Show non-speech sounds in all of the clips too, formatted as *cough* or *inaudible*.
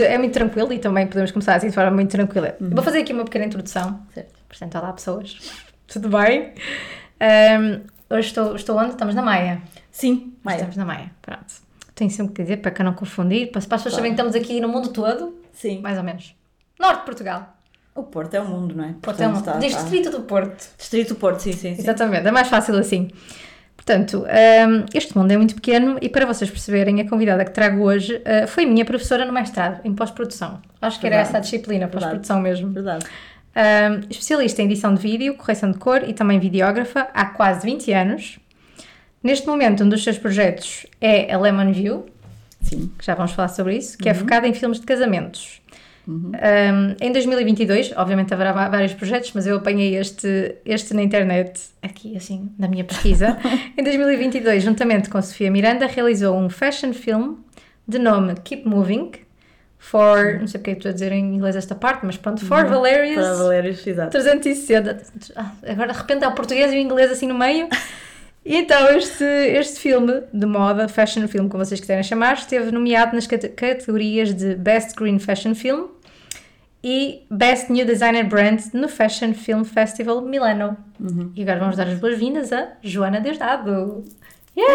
muito, é muito tranquilo e também podemos começar assim de forma muito tranquila. Uhum. Vou fazer aqui uma pequena introdução. Certo. Portanto, olá pessoas. *laughs* Tudo bem? Ahm, hoje estou, estou onde? Estamos na Maia. Sim, Maia. Estamos na Maia, pronto. Tenho sempre que dizer para que não confundir, para, para as pessoas saberem que estamos aqui no mundo todo, Sim. mais ou menos. Norte de Portugal. O Porto é o mundo, não é? Porto é um, Portanto, está- Distrito do Porto. Distrito Porto, sim, sim, sim. Exatamente, é mais fácil assim. Portanto, este mundo é muito pequeno e para vocês perceberem, a convidada que trago hoje uh, foi minha professora no mestrado, em pós-produção. Acho que era Verdade. essa a disciplina, pós-produção mesmo. Verdade. Um, especialista em edição de vídeo, correção de cor e também videógrafa há quase 20 anos. Neste momento, um dos seus projetos é a Lemon View, Sim. que já vamos falar sobre isso, que é focada em filmes de casamentos. Um, em 2022, obviamente haverá vários projetos, mas eu apanhei este, este na internet, aqui assim, na minha pesquisa. *laughs* em 2022, juntamente com Sofia Miranda, realizou um fashion film de nome Keep Moving, for, não sei porque estou a dizer em inglês esta parte, mas pronto, for Valerius Para Valérios, exato. 360. Ah, Agora de repente há o português e o inglês assim no meio. E então este, este filme de moda, fashion film, como vocês quiserem chamar, esteve nomeado nas cate- categorias de Best Green Fashion Film e Best New Designer Brand no Fashion Film Festival Milano. E agora vamos dar as boas-vindas a Joana Desdado. Yeah!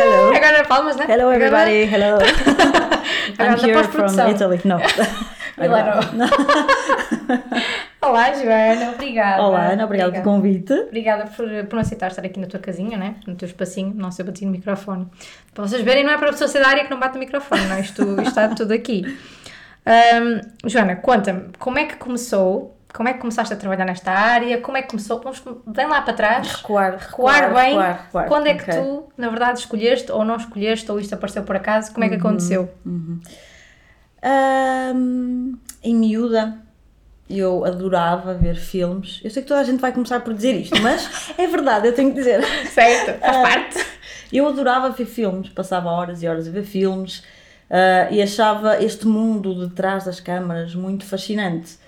Hello. Agora palmas, né? Hello, everybody. Hello. *laughs* I'm here from Italy. No. *laughs* Milano. *laughs* Olá, Joana. Obrigada. Olá, Ana. Obrigada pelo convite. Obrigada por, por não aceitar estar aqui na tua casinha, né? No teu espacinho, não sei, eu bati no microfone. Para vocês verem, não é para a pessoa ser da área que não bate no microfone, não? Isto, isto está tudo aqui. Ahm, Joana, conta-me, como é que começou? Como é que começaste a trabalhar nesta área? Como é que começou? Vamos, vem lá para trás. Recuar, Recuar bem. recuar, recuar. Quando é que Ok. tu, na verdade, escolheste ou não escolheste, ou isto apareceu por acaso? Como é que aconteceu? Ahm, em miúda, eu adorava ver filmes. Eu sei que toda a gente vai começar por dizer isto, mas *laughs* é verdade, eu tenho que dizer. Certo, faz Ah, parte. Eu adorava ver filmes, passava horas e horas a ver filmes ah, e achava este mundo de trás das câmaras muito fascinante.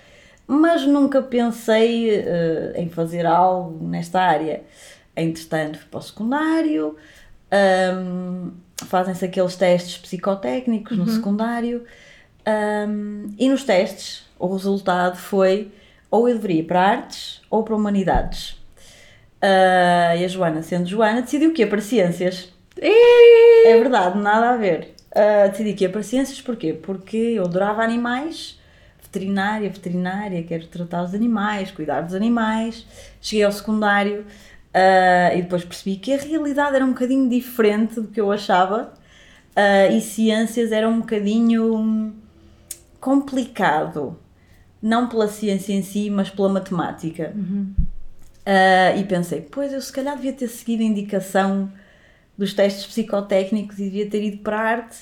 Mas nunca pensei ah, em fazer algo nesta área. Entretanto, fui para o secundário, ahm, fazem-se aqueles testes psicotécnicos no secundário ahm, e nos testes o resultado foi ou eu deveria ir para artes ou para humanidades. Ah, e a Joana, sendo Joana, decidiu que ia para ciências. E... É verdade, nada a ver. Ah, decidi que ia para ciências porquê? Porque eu adorava animais, veterinária, veterinária, quero tratar os animais, cuidar dos animais. Cheguei ao secundário ah, e depois percebi que a realidade era um bocadinho diferente do que eu achava ah, e ciências era um bocadinho complicado. Não pela ciência em si, mas pela matemática. Ah, e pensei, pois eu se calhar devia ter seguido a indicação dos testes psicotécnicos e devia ter ido para a arte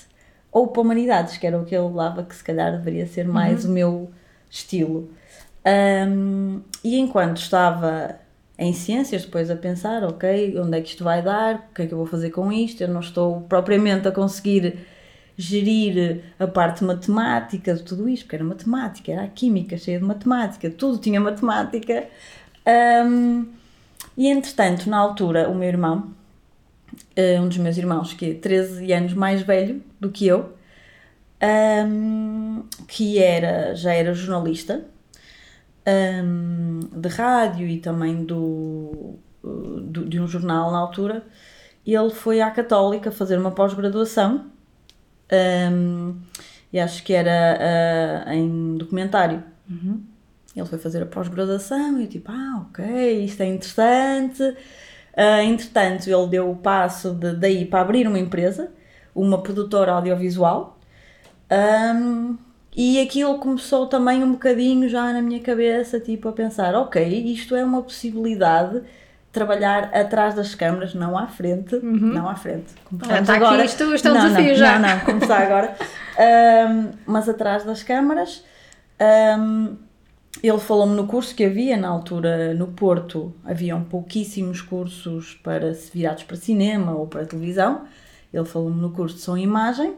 ou para humanidades, que era o que eu levava, que se calhar deveria ser mais o meu estilo. Ahm, e enquanto estava em ciências, depois a pensar, ok, onde é que isto vai dar, o que é que eu vou fazer com isto, eu não estou propriamente a conseguir gerir a parte matemática de tudo isto, porque era matemática, era a química cheia de matemática, tudo tinha matemática. Ahm, e entretanto, na altura, o meu irmão, um dos meus irmãos, que é 13 anos mais velho do que eu, ahm, que era, já era jornalista ahm, de rádio e também do, do- de um jornal na altura, ele foi à Católica fazer uma pós-graduação ahm, e acho que era ah, em documentário. Ele foi fazer a pós-graduação e eu tipo, ah, ok, isto é interessante. Ah, entretanto, ele deu o passo de, daí para abrir uma empresa, uma produtora audiovisual. Ahm, e aquilo começou também um bocadinho já na minha cabeça, tipo, a pensar, ok, isto é uma possibilidade de trabalhar atrás das câmaras, não à frente, não à frente. Começamos está aqui, agora. isto- isto é um Não, não, desafio já. Não, não, começar agora. Ahm, mas atrás das câmaras. Ahm, ele falou-me no curso que havia na altura no Porto, haviam pouquíssimos cursos para virados para cinema ou para televisão. Ele falou-me no curso de som e imagem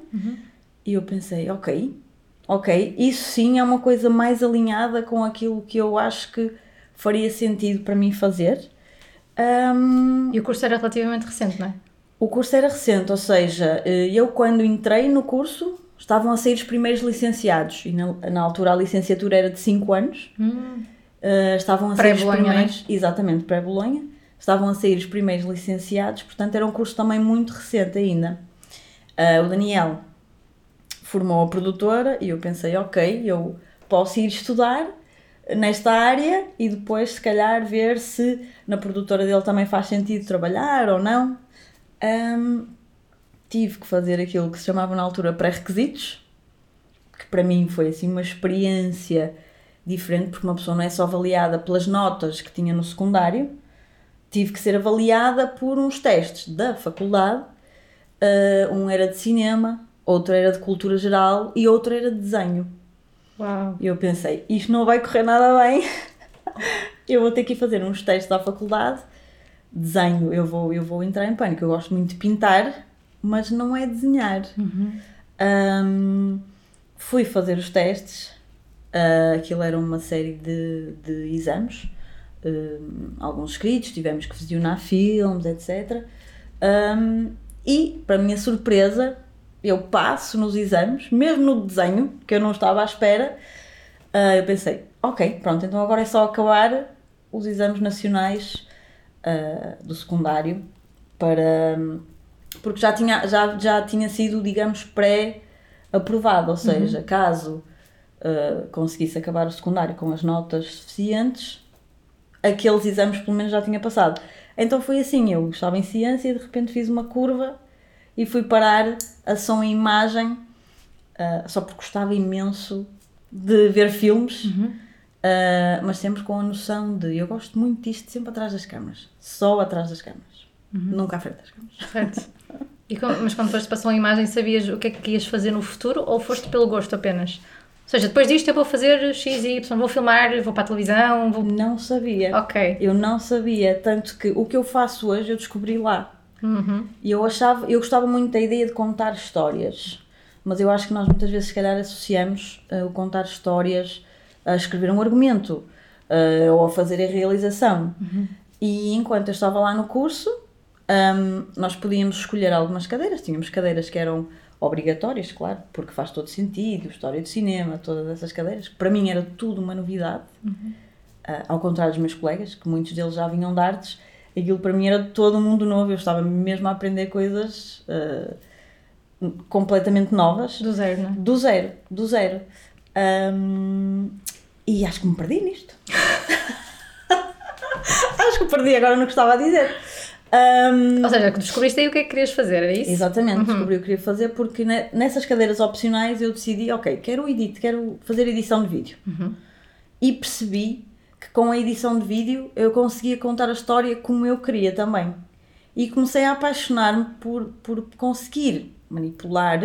e eu pensei, ok, ok, isso sim é uma coisa mais alinhada com aquilo que eu acho que faria sentido para mim fazer. Ahm, E o curso era relativamente recente, não é? o curso era recente, ou seja, eh, eu quando entrei no curso estavam a sair os primeiros licenciados e na, na altura a licenciatura era de 5 anos. Hum. Uh, estavam a sair os Pré-Bolonha, primeiros, exatamente, pré-Bolonha, estavam a sair os primeiros licenciados, portanto era um curso também muito recente ainda. Uh, o Daniel formou a produtora e eu pensei, ok, eu posso ir estudar nesta área e depois se calhar ver se na produtora dele também faz sentido trabalhar ou não. Um, tive que fazer aquilo que se chamava na altura pré-requisitos, que para mim foi assim uma experiência diferente, porque uma pessoa não é só avaliada pelas notas que tinha no secundário, tive que ser avaliada por uns testes da faculdade. Uh, um era de cinema, outro era de cultura geral e outro era de desenho. Uau. E eu pensei, isto não vai correr nada bem, *laughs* eu vou ter que ir fazer uns testes à faculdade. Desenho, eu vou, eu vou entrar em pânico. Eu gosto muito de pintar, mas não é desenhar. Um, fui fazer os testes, uh, aquilo era uma série de, de exames, um, alguns escritos, tivemos que visionar filmes, etc. Um, e, para minha surpresa, eu passo nos exames, mesmo no desenho, que eu não estava à espera. Uh, eu pensei, ok, pronto, então agora é só acabar os exames nacionais uh, do secundário para porque já tinha, já, já tinha sido, digamos, pré-aprovado, ou seja, caso uh, conseguisse acabar o secundário com as notas suficientes, aqueles exames pelo menos já tinha passado. Então foi assim, eu estava em ciência e de repente fiz uma curva e fui parar a som e imagem, uh, só porque gostava imenso de ver filmes, uh, mas sempre com a noção de eu gosto muito disto sempre atrás das câmaras, só atrás das câmaras, nunca à frente das câmaras. Certo. *laughs* Mas quando foste para a imagem, sabias o que é que ias fazer no futuro ou foste pelo gosto apenas? Ou seja, depois disto eu vou fazer X e Y, vou filmar, vou para a televisão, vou. Não sabia. Ok. Eu não sabia, tanto que o que eu faço hoje eu descobri lá. Uhum. E eu achava, eu gostava muito da ideia de contar histórias, mas eu acho que nós muitas vezes se calhar associamos eh, o contar histórias a escrever um argumento eh, ou a fazer a realização. E enquanto eu estava lá no curso, ahm, nós podíamos escolher algumas cadeiras, tínhamos cadeiras que eram obrigatórias, claro, porque faz todo sentido, história do cinema, todas essas cadeiras, para mim era tudo uma novidade. Ah, ao contrário dos meus colegas, que muitos deles já vinham de artes, aquilo para mim era todo um mundo novo, eu estava mesmo a aprender coisas ah, completamente novas, Do zero, não é? do zero, do zero. Ahm, e acho que me perdi nisto. *laughs* acho que me perdi, agora não gostava a dizer. Ahm, Ou seja, que descobriste aí o que é que querias fazer, era isso? Exatamente, descobri o que queria fazer porque ne- nessas cadeiras opcionais eu decidi, ok, quero edit, quero fazer edição de vídeo. E percebi que com a edição de vídeo eu conseguia contar a história como eu queria também. E comecei a apaixonar-me por, por conseguir manipular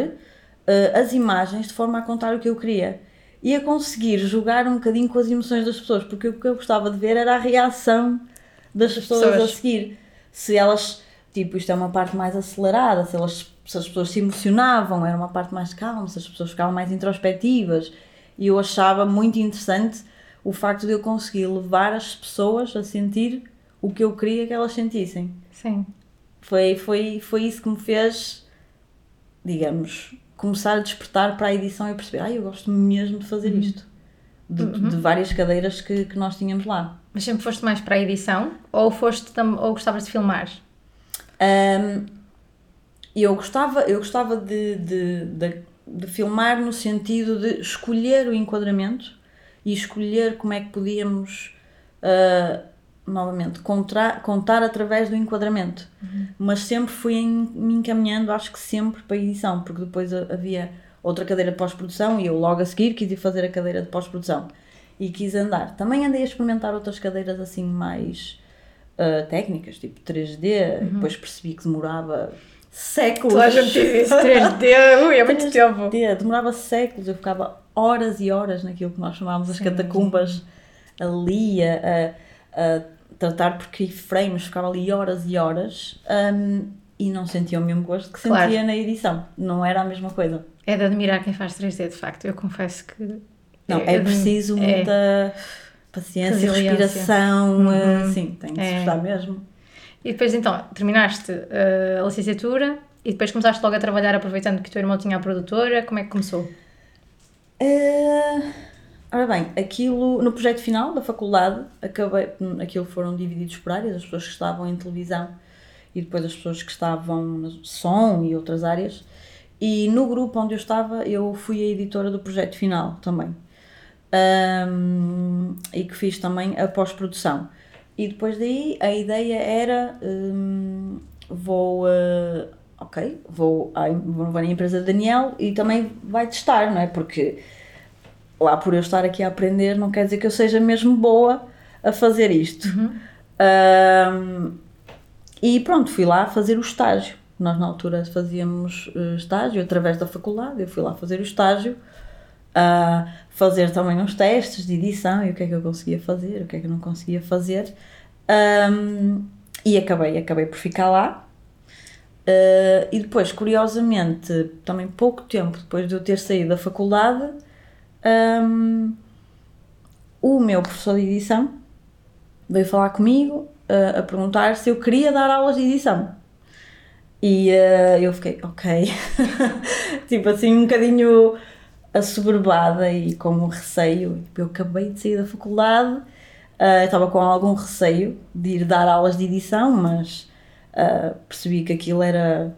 eh, as imagens de forma a contar o que eu queria. E a conseguir jogar um bocadinho com as emoções das pessoas, porque o que eu gostava de ver era a reação das pessoas, a pessoas. seguir. Se elas, tipo, isto é uma parte mais acelerada, se, elas, se as pessoas se emocionavam, era uma parte mais calma, se as pessoas ficavam mais introspectivas. E eu achava muito interessante o facto de eu conseguir levar as pessoas a sentir o que eu queria que elas sentissem. Sim. Foi, foi, foi isso que me fez, digamos, começar a despertar para a edição e perceber, ah, eu gosto mesmo de fazer isto. De, de várias cadeiras que, que nós tínhamos lá. Mas sempre foste mais para a edição ou foste ou gostavas de filmar? Um, eu gostava, eu gostava de, de, de, de filmar no sentido de escolher o enquadramento e escolher como é que podíamos, ah, novamente, contra, contar através do enquadramento. Mas sempre fui em- me encaminhando, acho que sempre para a edição, porque depois ha- havia outra cadeira de pós-produção e eu logo a seguir quis ir fazer a cadeira de pós-produção. E quis andar. Também andei a experimentar outras cadeiras assim mais uh, técnicas, tipo 3D, depois percebi que demorava séculos. Toda a gente diz isso, 3D, ui, é muito 3D, tempo. demorava séculos, eu ficava horas e horas naquilo que nós chamávamos as catacumbas ali a, a, a tratar por keyframes, ficava ali horas e horas um, e não sentia o mesmo gosto que sentia Claro. na edição, não era a mesma coisa. É de admirar quem faz 3D, de facto. Eu confesso que. Não, é, de- preciso é. muita paciência, respiração, Uhum. uh, sim, tem que se É. gostar mesmo. E depois então, terminaste uh, a licenciatura E depois começaste logo a trabalhar aproveitando que o teu irmão tinha a produtora? Como é que começou? Uh, ora bem, aquilo no projeto final da faculdade, acabei, aquilo foram divididos por áreas, as pessoas que estavam em televisão e depois as pessoas que estavam no som e outras áreas. E no grupo onde eu estava, eu fui a editora do projeto final também. Um, e que fiz também a pós-produção. E depois daí a ideia era: um, vou, uh, ok, vou, à, vou na empresa de Daniel e também vai testar, não é? Porque lá por eu estar aqui a aprender, não quer dizer que eu seja mesmo boa a fazer isto. Uhum. Um, e pronto, fui lá fazer o estágio. Nós na altura fazíamos uh, estágio através da faculdade, eu fui lá fazer o estágio, a fazer também uns testes de edição e o que é que eu conseguia fazer, o que é que eu não conseguia fazer. Um, e acabei, acabei por ficar lá. Uh, e depois, curiosamente, também pouco tempo depois de eu ter saído da faculdade, um, o meu professor de edição veio falar comigo uh, a perguntar se eu queria dar aulas de edição. E uh, eu fiquei, ok. *laughs* tipo assim, um bocadinho assoberbada e com um receio. Eu acabei de sair da faculdade, uh, estava com algum receio de ir dar aulas de edição, mas uh, percebi que aquilo era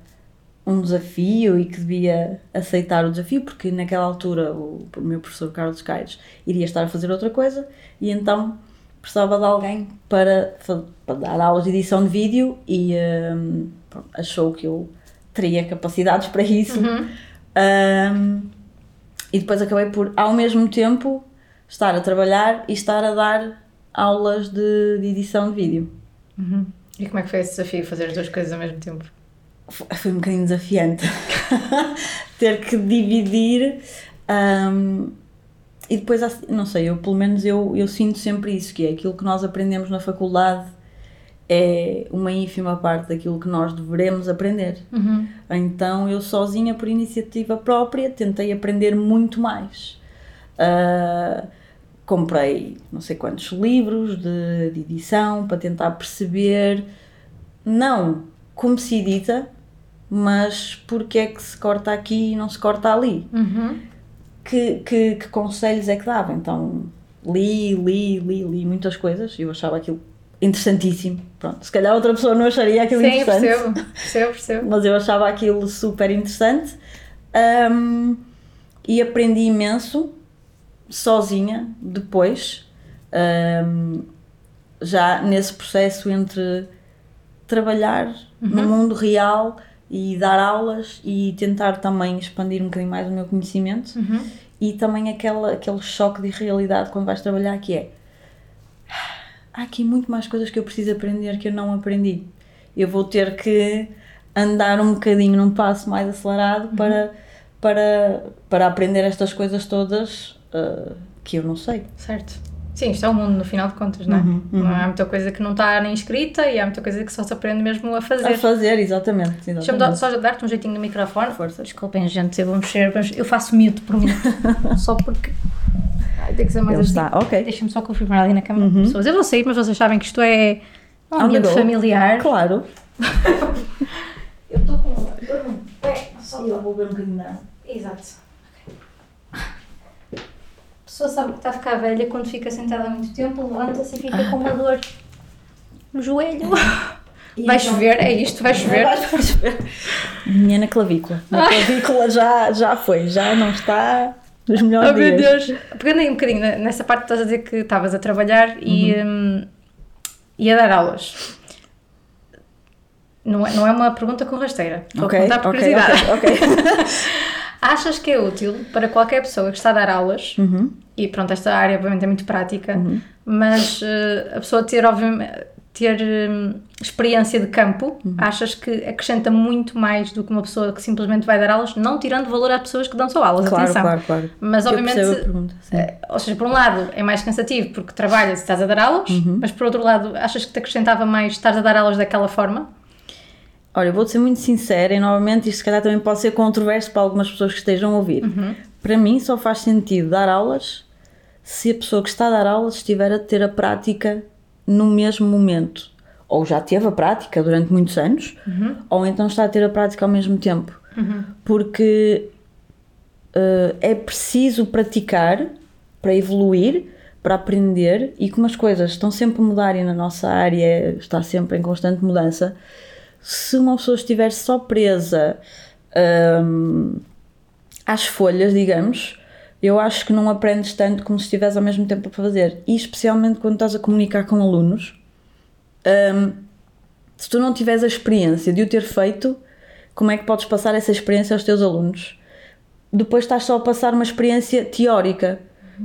um desafio e que devia aceitar o desafio, porque naquela altura o, o meu professor Carlos Caires iria estar a fazer outra coisa e então precisava de alguém para, para dar aulas de edição de vídeo e um, pronto, achou que eu teria capacidades para isso. Uhum. Um, e depois acabei por, ao mesmo tempo, estar a trabalhar e estar a dar aulas de, de edição de vídeo. Uhum. E como é que foi esse desafio, fazer as duas coisas ao mesmo tempo? Foi um bocadinho desafiante. *laughs* Ter que dividir. Um, e depois, não sei, eu pelo menos eu, eu sinto sempre isso, que é aquilo que nós aprendemos na faculdade é uma ínfima parte daquilo que nós devemos aprender. Uhum. Então eu sozinha, por iniciativa própria, tentei aprender muito mais. Uh, comprei não sei quantos livros de, de, edição para tentar perceber, não como se edita, mas porque é que se corta aqui e não se corta ali. Uhum que, que, que conselhos é que dava. Então li, li, li, li muitas coisas eu achava aquilo interessantíssimo. Pronto, se calhar outra pessoa não acharia aquilo Sim, interessante. Percebo, *laughs* percebo, percebo. Mas eu achava aquilo super interessante um, e aprendi imenso sozinha depois, um, já nesse processo entre trabalhar uhum. no mundo real e dar aulas e tentar também expandir um bocadinho mais o meu conhecimento uhum. e também aquela, aquele choque de realidade quando vais trabalhar que é há aqui muito mais coisas que eu preciso aprender que eu não aprendi. Eu vou ter que andar um bocadinho num passo mais acelerado uhum. para, para, para aprender estas coisas todas uh, que eu não sei. Certo. Sim, isto é o mundo no final de contas, não é? Uhum, uhum. Há muita coisa que não está nem escrita e há muita coisa que só se aprende mesmo a fazer. A fazer, exatamente. exatamente. Deixa-me só dar-te um jeitinho no microfone. Força. Desculpem, gente, eu vou mexer, eu faço mute por mim. *laughs* só porque. Tem que ser mais Ele está, ok. Deixa-me só confirmar ali na câmera uhum. pessoas. Eu vou sair, mas vocês sabem que isto é um ambiente familiar. Claro. eu estou com. É, só eu vou ver um bocadinho Exato pessoa sabe que está a ficar velha quando fica sentada há muito tempo, levanta-se e fica com uma ah. dor no joelho. E *laughs* vai então, chover, é isto, vai chover. Vai chover. Minha na clavícula. Na clavícula já, já foi, já não está nos melhores oh, dias. meu Deus. Pegando aí um bocadinho nessa parte, estás a dizer que estavas a trabalhar uhum. e, um, e a dar aulas. Não é, não é uma pergunta com rasteira. Estou okay, perguntar por okay, curiosidade. Okay, okay. *laughs* Achas que é útil para qualquer pessoa que está a dar aulas, uhum. e pronto, esta área obviamente é muito prática, uhum. mas uh, a pessoa ter, obviamente, ter um, experiência de campo, uhum. achas que acrescenta muito mais do que uma pessoa que simplesmente vai dar aulas, não tirando valor às pessoas que dão só aulas, claro, atenção. Claro, claro, Mas obviamente, pergunta, uh, ou seja, por um lado é mais cansativo porque trabalhas e estás a dar aulas, uhum. mas por outro lado, achas que te acrescentava mais estar a dar aulas daquela forma? Olha, vou-te ser muito sincera e novamente isto se calhar também pode ser controverso para algumas pessoas que estejam a ouvir. Uhum. Para mim só faz sentido dar aulas se a pessoa que está a dar aulas estiver a ter a prática no mesmo momento. ou já teve a prática durante muitos anos, Uhum. ou então está a ter a prática ao mesmo tempo. Porque eh, é preciso praticar para evoluir, para aprender, e como as coisas estão sempre a mudar e na nossa área está sempre em constante mudança, se uma pessoa estiver só presa hum, às folhas, digamos, eu acho que não aprendes tanto como se estivesse ao mesmo tempo a fazer. E especialmente quando estás a comunicar com alunos, hum, se tu não tiveres a experiência de o ter feito, como é que podes passar essa experiência aos teus alunos? Depois estás só a passar uma experiência teórica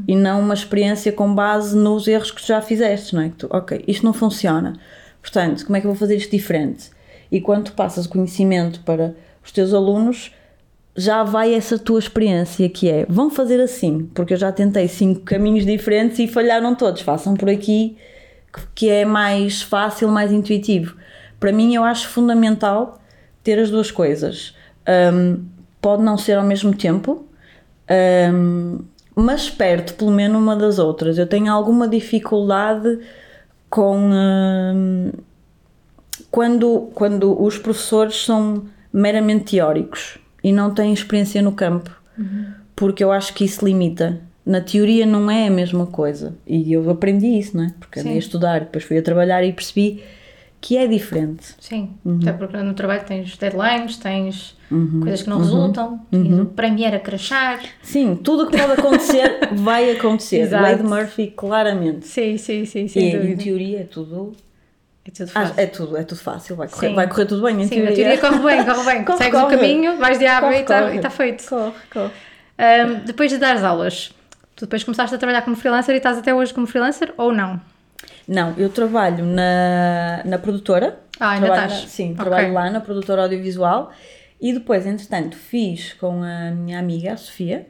e não uma experiência com base nos erros que tu já fizeste, não é? Que tu, ok, isto não funciona. Portanto, como é que eu vou fazer isto diferente? E quando tu passas o conhecimento para os teus alunos, já vai essa tua experiência que é, vão fazer assim, porque eu já tentei cinco caminhos diferentes e falharam todos, façam por aqui, que é mais fácil, mais intuitivo. Para mim, eu acho fundamental ter as duas coisas. Um, pode não ser ao mesmo tempo, um, mas perto pelo menos uma das outras. Eu tenho alguma dificuldade com um, quando, quando os professores são meramente teóricos e não têm experiência no campo, porque eu acho que isso limita. Na teoria não é a mesma coisa. E eu aprendi isso, não é? Porque andei a Sim. estudar, depois fui a trabalhar e percebi que é diferente. Sim, Uhum. até porque no trabalho tens deadlines, tens coisas que não resultam, tens Uhum. o Premiere a crachar. Sim, tudo o que pode acontecer *laughs* vai acontecer. Exato. Lei de Murphy, claramente. Sim, sim, sim, E sem em teoria é tudo. É tudo Ah, fácil. é tudo, é tudo fácil, vai correr, Sim. vai correr tudo bem em Sim, teoria. teoria corre bem, corre bem. *laughs* Corre, Segues corre. o caminho, vais de água Corre, e está corre. feito. Corre, corre. Ahm, depois de dares aulas, tu depois começaste a trabalhar como freelancer e estás até hoje como freelancer ou não? Não, eu trabalho na, na produtora. Ah, ainda trabalho, estás? Sim, Ok. trabalho lá na produtora audiovisual. E depois, entretanto, fiz com a minha amiga, a Sofia,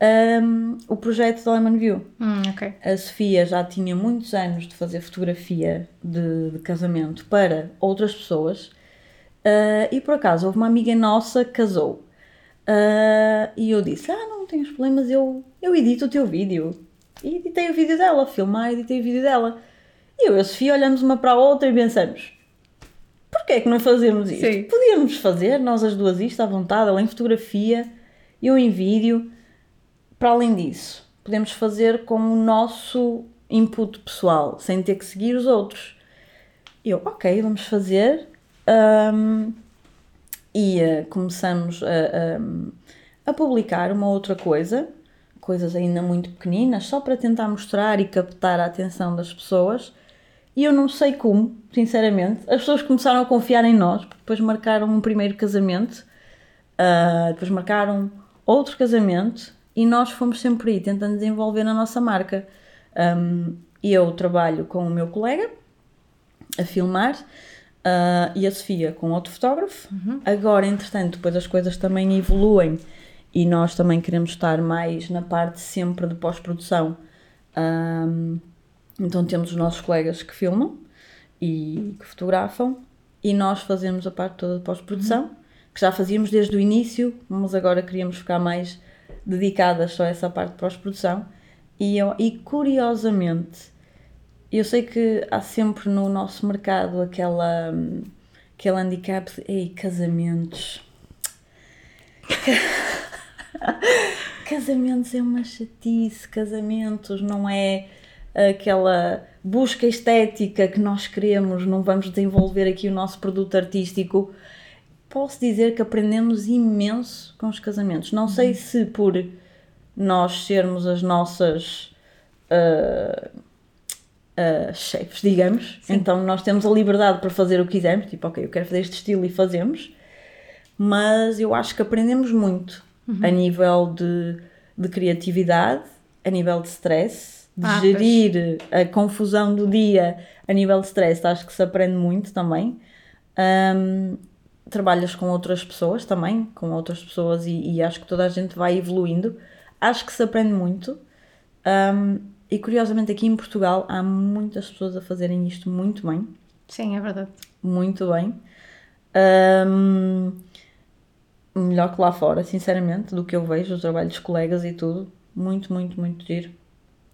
um, o projeto da Lemon View. Hum, ok. A Sofia já tinha muitos anos de fazer fotografia de, de casamento para outras pessoas ah, e por acaso houve uma amiga nossa que casou Ah, e eu disse: Ah, não tens problemas, eu, eu edito o teu vídeo. E editei o vídeo dela, filmar, editei o vídeo dela. E eu e a Sofia olhamos uma para a outra e pensamos: Porquê é que não fazemos isto? Sim. Podíamos fazer, nós as duas, isto à vontade, ela em fotografia, eu em vídeo. Para além disso, podemos fazer com o nosso input pessoal, sem ter que seguir os outros. Eu, ok, vamos fazer. Ahm, e eh, começamos a, a- a publicar uma outra coisa, coisas ainda muito pequeninas, só para tentar mostrar e captar a atenção das pessoas. E eu não sei como, sinceramente. As pessoas começaram a confiar em nós, depois marcaram um primeiro casamento, ah, depois marcaram outro casamento e nós fomos sempre aí tentando desenvolver a nossa marca. Um, eu trabalho com o meu colega a filmar ah, e a Sofia com outro fotógrafo. Agora, entretanto, depois as coisas também evoluem e nós também queremos estar mais na parte sempre de pós-produção. Um, então temos os nossos colegas que filmam e que fotografam e nós fazemos a parte toda de pós-produção, que já fazíamos desde o início, mas agora queríamos ficar mais dedicadas só a essa parte de pós-produção. E, e curiosamente, eu sei que há sempre no nosso mercado aquela, hum, aquele handicap de ei, casamentos. *laughs* Casamentos é uma chatice, casamentos não é aquela busca estética que nós queremos, não vamos desenvolver aqui o nosso produto artístico. Posso dizer que aprendemos imenso com os casamentos. Não sei se por nós sermos as nossas ah, ah, chefes, digamos, então nós temos a liberdade para fazer o que quisermos, tipo, ok, eu quero fazer este estilo e fazemos, mas eu acho que aprendemos muito a nível de, de criatividade, a nível de stress, de Ah, pois. gerir a confusão do dia a nível de stress, acho que se aprende muito também. Ahm, trabalhas com outras pessoas também, com outras pessoas e, e acho que toda a gente vai evoluindo. Acho que se aprende muito. Ahm, e curiosamente aqui em Portugal há muitas pessoas a fazerem isto muito bem Sim, é verdade. muito bem. Ahm, melhor que lá fora, sinceramente, do que eu vejo, os trabalhos dos colegas e tudo. Muito, muito, muito giro.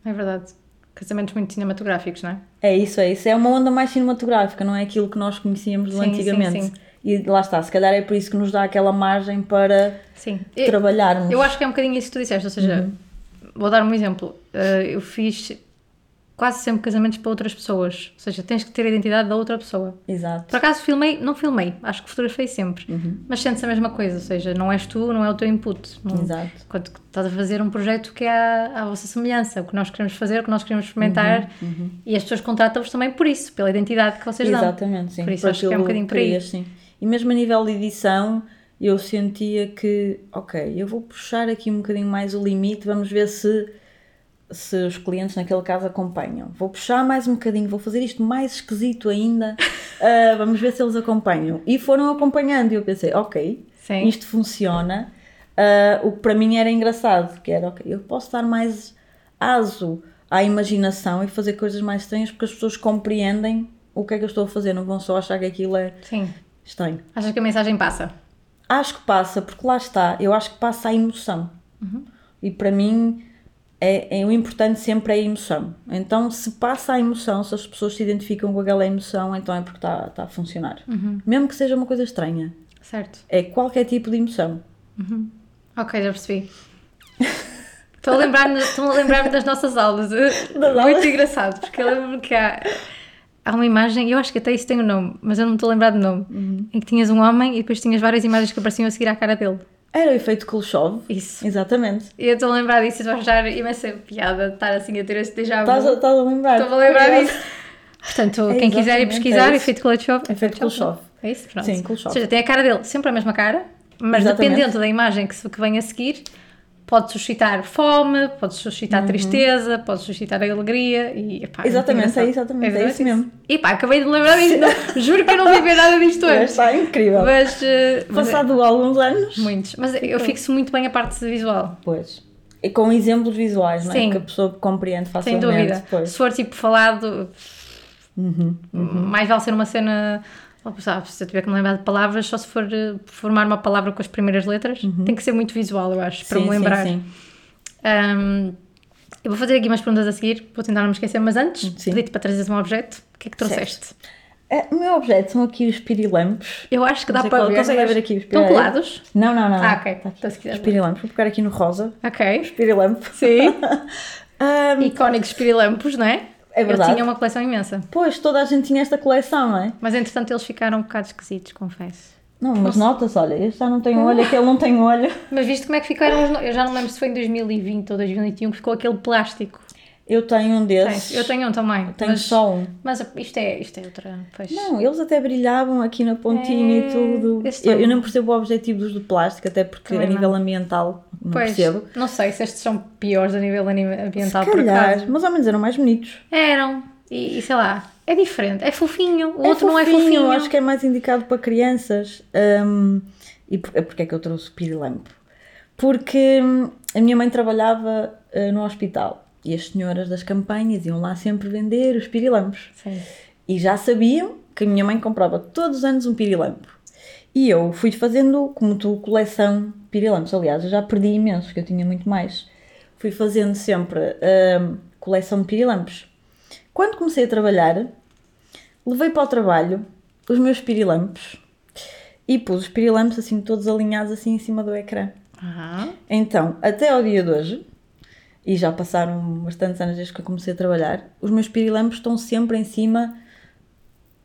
É verdade. casamentos muito cinematográficos, não é? É isso, é isso. É uma onda mais cinematográfica, não é aquilo que nós conhecíamos Sim, antigamente. sim, sim. E lá está, se calhar é por isso que nos dá aquela margem para Sim. Eu, trabalharmos. eu acho que é um bocadinho isso que tu disseste, ou seja, vou dar um exemplo. Uh, eu fiz quase sempre casamentos para outras pessoas, ou seja, tens que ter a identidade da outra pessoa. Exato. Por acaso filmei, não filmei, acho que fotografei sempre, Uhum. mas sente-se a mesma coisa, ou seja, não és tu, não é o teu input. Não, Exato. Quando estás a fazer um projeto que é à, à vossa semelhança, o que nós queremos fazer, o que nós queremos experimentar, Uhum, e as pessoas contratam-vos também por isso, pela identidade que vocês dão. Exatamente, sim. Por isso acho que é um bocadinho por aí. sim. E mesmo a nível de edição, eu sentia que, ok, eu vou puxar aqui um bocadinho mais o limite, vamos ver se, se os clientes naquele caso acompanham. Vou puxar mais um bocadinho, vou fazer isto mais esquisito ainda, *laughs* ah, vamos ver se eles acompanham. E foram acompanhando e eu pensei, ok, Sim. isto funciona. Ah, o que para mim era engraçado, que era, ok, eu posso dar mais aso à imaginação e fazer coisas mais estranhas porque as pessoas compreendem o que é que eu estou a fazer, não vão só achar que aquilo é Sim. Estranho. Achas que a mensagem passa? Acho que passa, porque lá está, eu acho que passa a emoção. Uhum. E para mim é, é o importante sempre é a emoção. Então, se passa a emoção, se as pessoas se identificam com aquela emoção, então é porque está está a funcionar. Uhum. Mesmo que seja uma coisa estranha. Certo. É qualquer tipo de emoção. Ok, já percebi. Estou a lembrar-me lembrar das nossas aulas. Das Muito aulas? engraçado, porque eu lembro que há, há uma imagem, eu acho que até isso tem um nome, mas eu não me estou a lembrar do nome, Uhum. em que tinhas um homem e depois tinhas várias imagens que apareciam a seguir à cara dele. Era o efeito Kuleshov. Isso. Exatamente. E eu estou a lembrar disso e estou a achar imensa piada de estar assim a ter esse déjà vu. Estás a, lembrar? Estou a lembrar Curioso. disso. Portanto, É quem quiser ir exatamente, pesquisar, é efeito Kuleshov. Efeito Kuleshov. É isso? Pronto. Sim, Kuleshov. Ou seja, tem a cara dele, sempre a mesma cara, mas Exatamente. dependendo da imagem que, que vem a seguir, pode suscitar fome, pode suscitar tristeza, pode suscitar alegria e epá, é Uhum. Exatamente, engraçado. é exatamente, é isso mesmo. E pá, acabei de lembrar disto, não, *laughs* juro que eu não vi ver nada disto Mas antes. Está incrível. Mas, mas é- Passado alguns anos. muitos. Mas eu fixo muito bem a parte visual. Pois. E com exemplos visuais, não é? Sim. Que a pessoa compreende Sem facilmente. dúvida. Pois. Se for tipo falado, Uhum, mais vale ser uma cena. Se eu tiver que me lembrar de palavras, só se for eh, formar uma palavra com as primeiras letras, tem que ser muito visual, eu acho, para Uhum. Sim, me sim, lembrar. sim. Ahm, eu vou fazer aqui umas perguntas a seguir, vou tentar não me esquecer, mas antes, Sim. pedi-te para trazeres um objeto. O que é que trouxeste? É, o meu objeto são aqui os pirilampos. Eu acho que dá para ver. consegue ver aqui os Estão pirilampos? colados? Não, não, não. Ah, ok. Aqui. Então, Os pirilampos. Vou pegar aqui no rosa. Ok. Os pirilampos. Sim. *laughs* Ahm, Icónicos pirilampos, não é? É verdade. Eu tinha uma coleção imensa. pois, toda a gente tinha esta coleção, não é? Mas entretanto eles ficaram um bocado esquisitos, confesso. Não, mas nota-se, olha, este já não tem olho, aquele não tem olho. Mas viste como é que ficaram os. no- Eu já não lembro se foi em 2020 ou 2021 que ficou aquele plástico. Eu tenho um desses. Tens? Eu tenho um também. Tenho mas, só um. Mas isto é, isto é outra. Pois. Não, eles até brilhavam aqui na pontinha É, e tudo. Eu, eu não percebo o objetivo dos do plástico, até porque Também a nível não. ambiental não Pois, percebo. não sei se estes são piores a nível ambiental Se por calhar, mas ao menos eram mais bonitos. Eram. E, e sei lá, é diferente. É fofinho. O É outro não é fofinho. Acho que é mais indicado para crianças. Hum, e por, porque é que eu trouxe o pirilampo? Porque hum, a minha mãe trabalhava eh, no hospital e as senhoras das campanhas iam lá sempre vender os pirilampos. Sim. E já sabiam que a minha mãe comprava todos os anos um pirilampo. E eu fui fazendo, como tu, coleção de pirilampos. Aliás, eu já perdi imensos, que eu tinha muito mais. Fui fazendo sempre hum, coleção de pirilampos. Quando comecei a trabalhar, levei para o trabalho os meus pirilampos e pus os pirilampos assim todos alinhados assim em cima do ecrã. Ah, Então, até ao dia de hoje, e já passaram bastantes anos desde que eu comecei a trabalhar, os meus pirilampos estão sempre em cima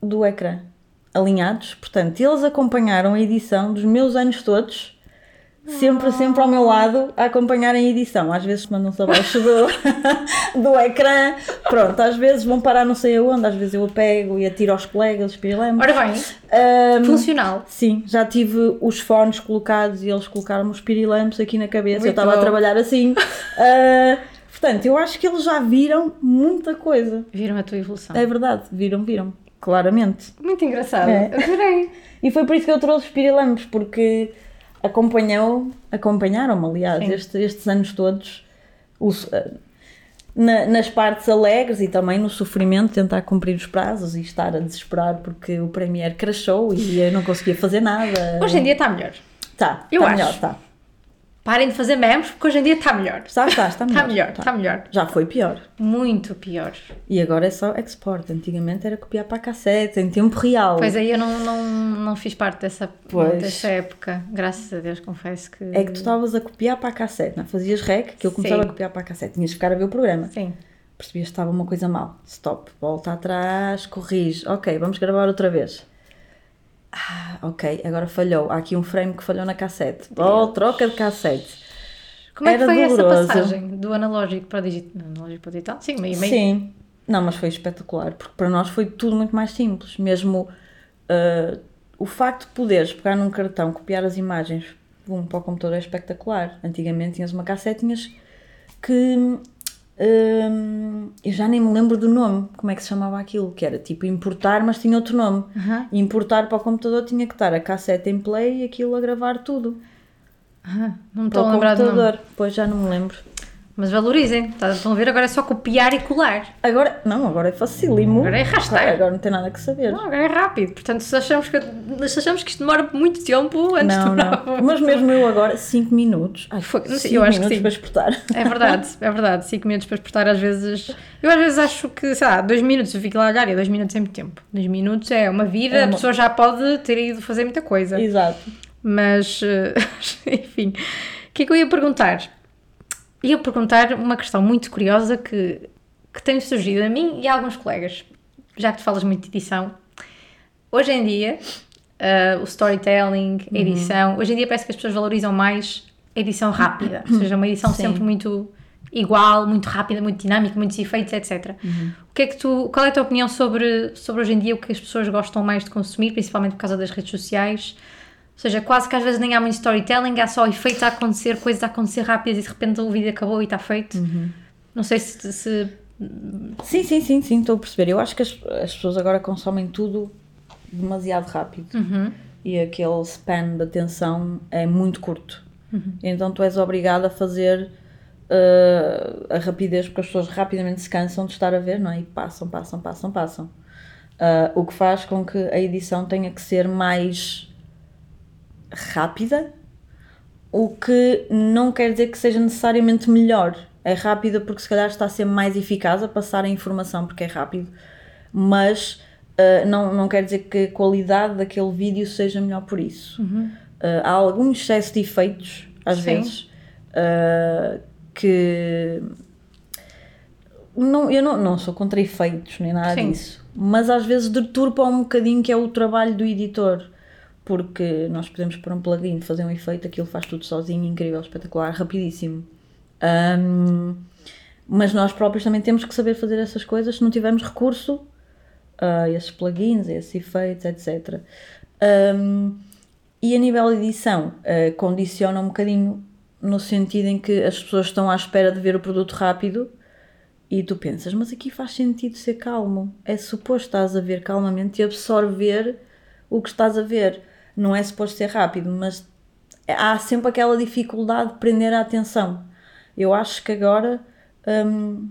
do ecrã, alinhados. Portanto, eles acompanharam a edição dos meus anos todos, sempre, sempre ao meu lado, a acompanharem a edição. Às vezes mandam-se abaixo do, *laughs* do ecrã, pronto, às vezes vão parar não sei aonde, às vezes eu a pego e atiro aos colegas os pirilampos. ora bem, Ahm, funcional. Sim, já tive os fones colocados e eles colocaram os pirilampos aqui na cabeça. eu Muito estava a trabalhar assim. *laughs* Ah, portanto, eu acho que eles já viram muita coisa. Viram a tua evolução. É verdade, viram, viram. Claramente. Muito engraçado. É. Adorei. *laughs* E foi por isso que eu trouxe os pirilampos, porque acompanhou, acompanharam-me, aliás, este- estes anos todos. os- ah, na- nas partes alegres e também no sofrimento, tentar cumprir os prazos e estar a desesperar porque o Premier crashou e eu não conseguia fazer nada. Hoje em dia está melhor. Tá, Eu tá acho. melhor, tá. Parem de fazer memes, porque hoje em dia está melhor. Está, está, está melhor. Está melhor, está melhor. Já foi pior. Muito pior. E agora é só export. Antigamente era copiar para a cassete, em tempo real. Pois aí eu não, não, não fiz parte dessa, Pois. dessa época. Graças a Deus, confesso que. É que tu estavas a copiar para a cassete, não é? Fazias rec, que eu começava Sim. a copiar para a cassete. Tinhas de ficar a ver o programa. Sim. Percebias que estava uma coisa mal. Stop, volta atrás, corrige. Ok, vamos gravar outra vez. Ah, ok, agora falhou. Há aqui um frame que falhou na cassete. Oh, troca de cassete. Como é que Era foi doloroso. essa passagem do analógico para digital? Analógico para digital? Sim, meio meio. Sim. Não, mas foi espetacular, porque para nós foi tudo muito mais simples. Mesmo ah, o facto de poderes pegar num cartão, copiar as imagens para o computador é espetacular. Antigamente tinhas uma cassete, tinhas que. Hum, eu já nem me lembro do nome, como é que se chamava aquilo, que era tipo importar, mas tinha outro nome. Importar para o computador tinha que estar a cassete em play e aquilo a gravar tudo. Aham, Não me Para estou o a lembrar do nome. computador. Pois já não me lembro. Mas valorizem. Tá- Estão a ver? Agora é só copiar e colar. Agora, não, agora é facílimo. Agora é arrastar. Agora não tem nada que saber. Não, agora é rápido. Portanto, se achamos que, se achamos que isto demora muito tempo antes Não, de não. Mas mesmo eu agora, 5 minutos. Ai, Foi- não sei, cinco eu acho que minutos sim. para exportar. É verdade, *laughs* é verdade. 5 minutos para exportar às vezes. Eu às vezes acho que, sei lá, 2 minutos eu fico lá a olhar e 2 minutos é muito tempo. 2 minutos é uma vida, É a uma- pessoa já pode ter ido fazer muita coisa. Exato. Mas, eh, *laughs* enfim, o que é que eu ia perguntar? Ia perguntar uma questão muito curiosa que, que tem surgido a mim e a alguns colegas, já que tu falas muito de edição. Hoje em dia, eh, o storytelling, Uhum. a edição, hoje em dia parece que as pessoas valorizam mais a edição rápida, ou seja, uma edição Sim. sempre muito igual, muito rápida, muito dinâmica, muitos efeitos, etc. Uhum. O que é que tu, qual é a tua opinião sobre, sobre hoje em dia o que as pessoas gostam mais de consumir, principalmente por causa das redes sociais? Ou seja, quase que às vezes nem há muito storytelling, há só efeitos a acontecer, coisas a acontecer rápidas e de repente o vídeo acabou e está feito. Uhum. Não sei se, se- Sim, sim, sim, sim, estou a perceber. Eu acho que as, as pessoas agora consomem tudo demasiado rápido. Uhum. E aquele span de atenção é muito curto. Uhum. Então tu és obrigado a fazer uh, a rapidez, porque as pessoas rapidamente se cansam de estar a ver, não é? E passam, passam, passam, passam. Uh, o que faz com que a edição tenha que ser mais rápida, o que não quer dizer que seja necessariamente melhor. É rápida porque se calhar está a ser mais eficaz a passar a informação porque é rápido, mas uh, não, não quer dizer que a qualidade daquele vídeo seja melhor por isso. Uh, há algum excesso de efeitos, às Sim. vezes, uh, que não, eu não, não sou contra efeitos nem nada Sim. disso, mas às vezes deturpa um bocadinho que é o trabalho do editor, porque nós podemos pôr um plugin, fazer um efeito, aquilo faz tudo sozinho, incrível, espetacular, rapidíssimo. Ahm, mas nós próprios também temos que saber fazer essas coisas se não tivermos recurso a esses plugins, a esses efeitos, etc. Ahm, e a nível de edição, eh, condiciona um bocadinho no sentido em que as pessoas estão à espera de ver o produto rápido e tu pensas, mas aqui faz sentido ser calmo. É suposto estás a ver calmamente e absorver o que estás a ver. Não é suposto ser rápido, mas há sempre aquela dificuldade de prender a atenção. Eu acho que agora hum,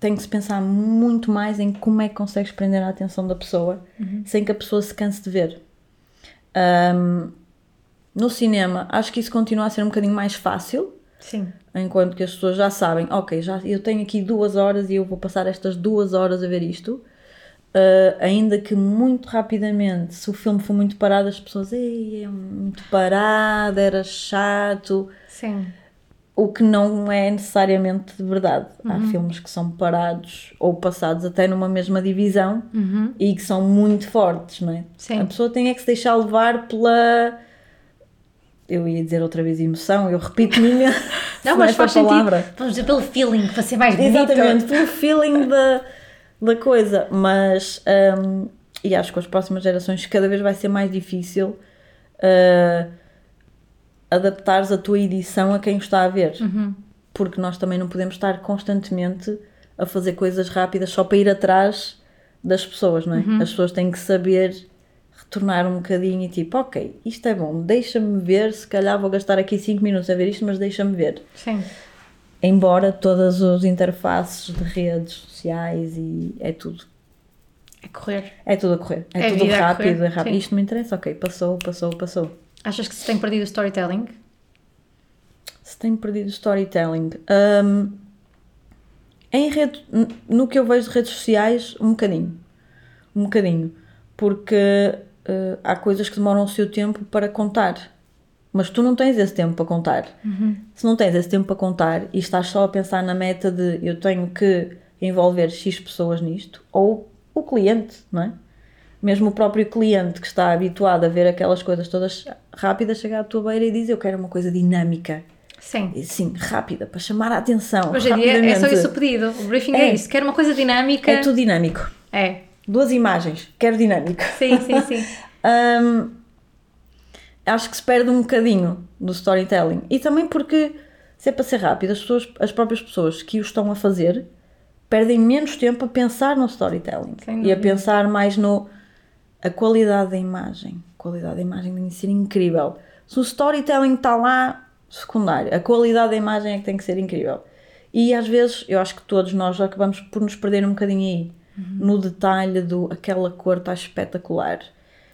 tem que se pensar muito mais em como é que consegues prender a atenção da pessoa sem que a pessoa se canse de ver. Hum, no cinema, acho que isso continua a ser um bocadinho mais fácil, Sim. enquanto que as pessoas já sabem, ok, já, eu tenho aqui duas horas e eu vou passar estas duas horas a ver isto. Uh, ainda que muito rapidamente, se o filme for muito parado, as pessoas, ei, é muito parado, era chato, Sim. o que não é necessariamente de verdade. Há Uhum. filmes que são parados ou passados até numa mesma divisão Uhum. e que são muito fortes, não é? Sim. A pessoa tem é que se deixar levar pela. Eu ia dizer outra vez emoção, eu repito minha. *laughs* Não, mas faz palavra. sentido. Vamos dizer pelo feeling, para ser mais bonito. Exatamente, pelo feeling da, da coisa. Mas, hum, e acho que com as próximas gerações cada vez vai ser mais difícil uh, adaptares a tua edição a quem o está a ver. Uhum. Porque nós também não podemos estar constantemente a fazer coisas rápidas só para ir atrás das pessoas, não é? Uhum. As pessoas têm que saber retornar um bocadinho e tipo, ok, isto é bom, deixa-me ver, se calhar vou gastar aqui 5 minutos a ver isto, mas deixa-me ver Sim. Embora todas as interfaces de redes sociais e é tudo. É correr. É tudo a correr. É, É tudo rápido, é rápido. sim. Isto me interessa, ok, passou, passou, passou. Achas que se tem perdido o storytelling? se tenho perdido storytelling. Um, em rede, no que eu vejo de redes sociais, um bocadinho. Um bocadinho. Porque uh, há coisas que demoram o seu tempo para contar. Mas tu não tens esse tempo para contar. Uhum. Se não tens esse tempo para contar e estás só a pensar na meta de eu tenho que envolver X pessoas nisto, ou o cliente, não é? Mesmo o próprio cliente que está habituado a ver aquelas coisas todas rápidas, chega à tua beira e diz eu quero uma coisa dinâmica. Sim. Sim, rápida, para chamar a atenção. Hoje em dia é só isso o pedido. O briefing é, é isso. Quero uma coisa dinâmica. É tudo dinâmico. É. Duas imagens. Quero dinâmico. Sim, sim, sim. *laughs* um, acho que se perde um bocadinho do storytelling. E também porque, se é para ser rápido, as, pessoas, as próprias pessoas que o estão a fazer perdem menos tempo a pensar no storytelling e a pensar mais no a qualidade da imagem. A qualidade da imagem tem que ser incrível. Se o storytelling está lá, secundário. A qualidade da imagem é que tem que ser incrível. E às vezes, eu acho que todos nós acabamos por nos perder um bocadinho aí. Uhum. No detalhe do aquela cor está espetacular.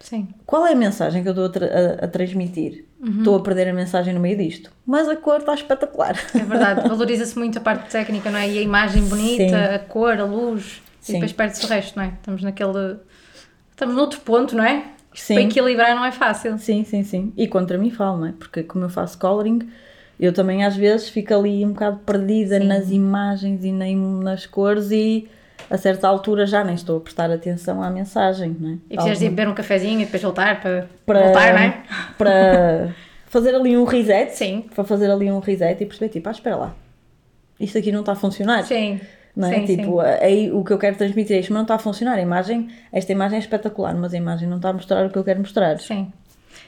Sim. Qual é a mensagem que eu estou a, a transmitir? Uhum. Estou a perder a mensagem no meio disto. Mas a cor está espetacular. É verdade, *laughs* valoriza-se muito a parte técnica, não é? E a imagem bonita, Sim. a cor, a luz. Sim. E depois perde-se o resto, não é? Estamos naquele. Estamos noutro ponto, não é? Sim. Para equilibrar não é fácil. Sim, sim, sim. E contra mim falo, não é? Porque como eu faço coloring, eu também às vezes fico ali um bocado perdida sim. nas imagens e nem nas cores e a certa altura já nem estou a prestar atenção à mensagem, não é? E precisas de beber um cafezinho e depois voltar para, para voltar, não é? Para fazer ali um reset. Sim. Para fazer ali um reset e perceber, tipo, ah, espera lá, isto aqui não está a funcionar. Sim. Não é? Sim, tipo, sim. aí o que eu quero transmitir é isto, mas não está a funcionar. A imagem, esta imagem é espetacular, mas a imagem não está a mostrar o que eu quero mostrar. Sim.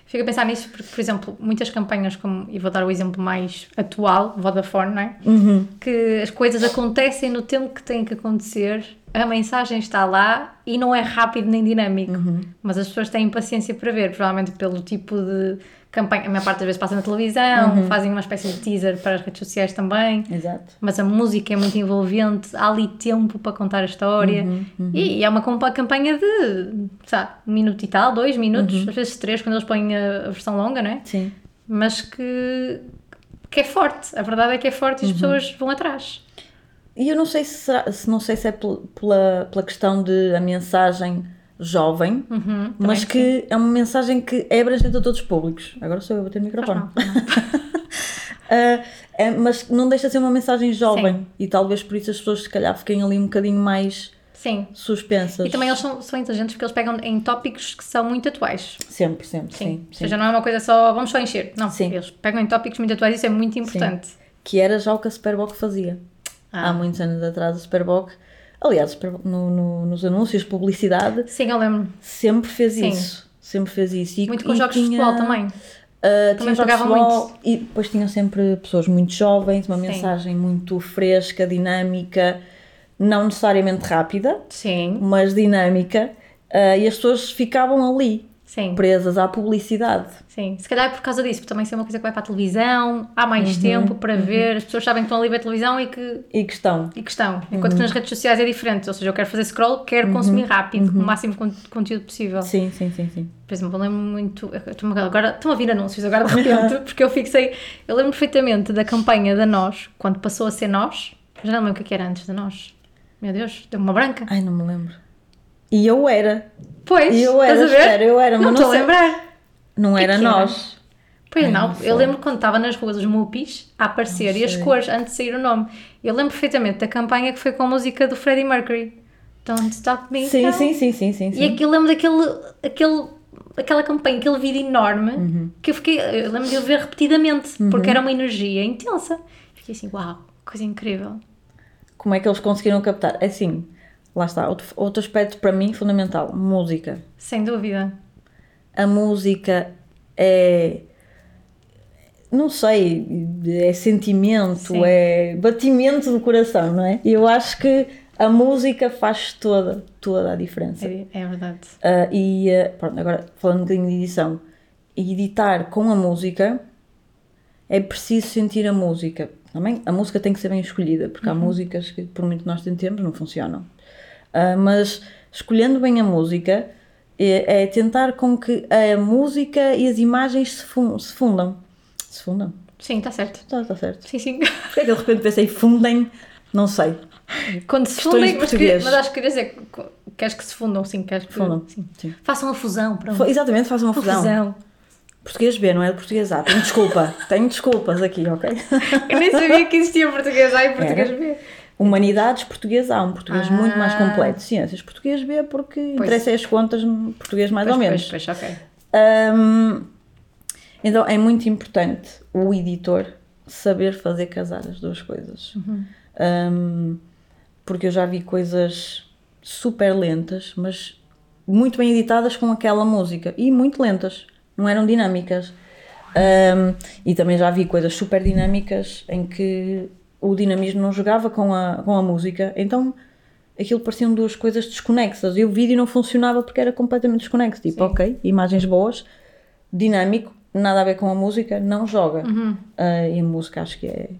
Fico a pensar nisso porque, por exemplo, muitas campanhas, como, e vou dar o exemplo mais atual, Vodafone, não é? Uhum. Que as coisas acontecem no tempo que têm que acontecer, a mensagem está lá e não é rápido nem dinâmico. Uhum. Mas as pessoas têm paciência para ver, provavelmente pelo tipo de campanha, a maior parte das vezes passa na televisão, uhum. fazem uma espécie de teaser para as redes sociais também. Exato. Mas a música é muito envolvente, há ali tempo para contar a história. Uhum, uhum. E, é uma campanha de, sabe, um minuto e tal, dois minutos, uhum. às vezes três, quando eles põem a, a, versão longa, não é? Sim. Mas que, que é forte, a verdade é que é forte e as uhum. pessoas vão atrás. E eu não sei se, será, se não sei se é pela, pela questão de a mensagem jovem, uhum, mas que sim. é uma mensagem que é abrangente a todos os públicos. Agora sou eu a bater o microfone. Não, não. uh, é, mas não deixa de ser uma mensagem jovem sim. e talvez por isso as pessoas se calhar fiquem ali um bocadinho mais sim. suspensas. E também eles são, são inteligentes porque eles pegam em tópicos que são muito atuais. Sempre, sempre, sim. sim. Ou seja, não é uma coisa só, vamos só encher. Não, sim. eles pegam em tópicos muito atuais isso é muito importante. Que era já o que a Superboc fazia. Ah. Há muitos anos atrás a Superboc Aliás, no, no, nos anúncios, publicidade. Sim, eu lembro. Sempre fez Sim. isso. Sempre fez isso. E, muito com jogos tinha, de futebol também. Uh, também jogava muito. E depois tinham sempre pessoas muito jovens, uma Sim. mensagem muito fresca, dinâmica, não necessariamente rápida, Sim. mas dinâmica. Uh, e as pessoas ficavam ali. Sim. presas à publicidade. Sim, se calhar é por causa disso, porque também isso é uma coisa que vai para a televisão, há mais uhum, tempo para uhum. ver, as pessoas sabem que estão ali a ver televisão e que. E que estão. E que estão. Enquanto uhum. que nas redes sociais é diferente, ou seja, eu quero fazer scroll, quero uhum, consumir rápido, o uhum. máximo de conteúdo possível. Sim, sim, sim. sim. Por exemplo, eu lembro muito. Agora estão a vir anúncios agora de repente, *laughs* porque eu fixei. Eu lembro perfeitamente da campanha da Nós, quando passou a ser Nós. Já não lembro o que é era antes da Nós. Meu Deus, deu uma branca. Ai, não me lembro. E eu era. Pois, e eu era, espera, eu era, não estou a lembrar. Não era que nós. Pois Ai, não, não eu lembro quando estava nas ruas os Muppies a aparecer e as cores antes de sair o nome. Eu lembro perfeitamente da campanha que foi com a música do Freddie Mercury. Don't Stop Me Sim, sim, sim, sim, sim, sim. E eu lembro daquele, aquele, aquela campanha, aquele vídeo enorme uhum. que eu fiquei, eu lembro de eu ver repetidamente, uhum. porque era uma energia intensa. Fiquei assim, uau, coisa incrível. Como é que eles conseguiram captar? É assim, lá está, outro, outro aspecto para mim fundamental, música. Sem dúvida. A música é não sei, é sentimento, Sim. é batimento do coração, não é? Eu acho que a música faz toda, toda a diferença. É, é verdade. Uh, e uh, pronto, agora falando um bocadinho de edição, editar com a música é preciso sentir a música. Também a música tem que ser bem escolhida, porque uhum. há músicas que, por muito que nós tentemos, não funcionam. Uh, mas escolhendo bem a música é, é, tentar com que a música e as imagens se, fun se fundam. Se fundam? Sim, está certo. Está tá certo. Sim, sim. Porquê é que de repente pensei fundem? Não sei. Quando se Questões fundem, português. mas acho que queria dizer que queres que se fundam, sim, queres que Fundam. Sim. Sim. Façam a fusão, pronto. Exatamente, faz uma Uma fusão. fusão. Português B, não é português A. Tenho desculpa. Tenho desculpas aqui, ok? *laughs* Eu nem sabia que existia português A e português Era. B. Humanidades, português A, um português Ah. muito mais completo. Ciências, português B, porque interessa é as contas, português mais Pois, ou menos. Pois, pois, ok. Hum, então é muito importante o editor saber fazer casar as duas coisas. Hum, porque eu já vi coisas super lentas, mas muito bem editadas com aquela música e muito lentas, não eram dinâmicas. Hum, e também já vi coisas super dinâmicas em que o dinamismo não jogava com a, com a música, então aquilo pareciam duas coisas desconexas e o vídeo não funcionava porque era completamente desconexo. Tipo, Sim. ok, imagens boas, dinâmico, nada a ver com a música, não joga. Uhum. Ah, e a música acho que é.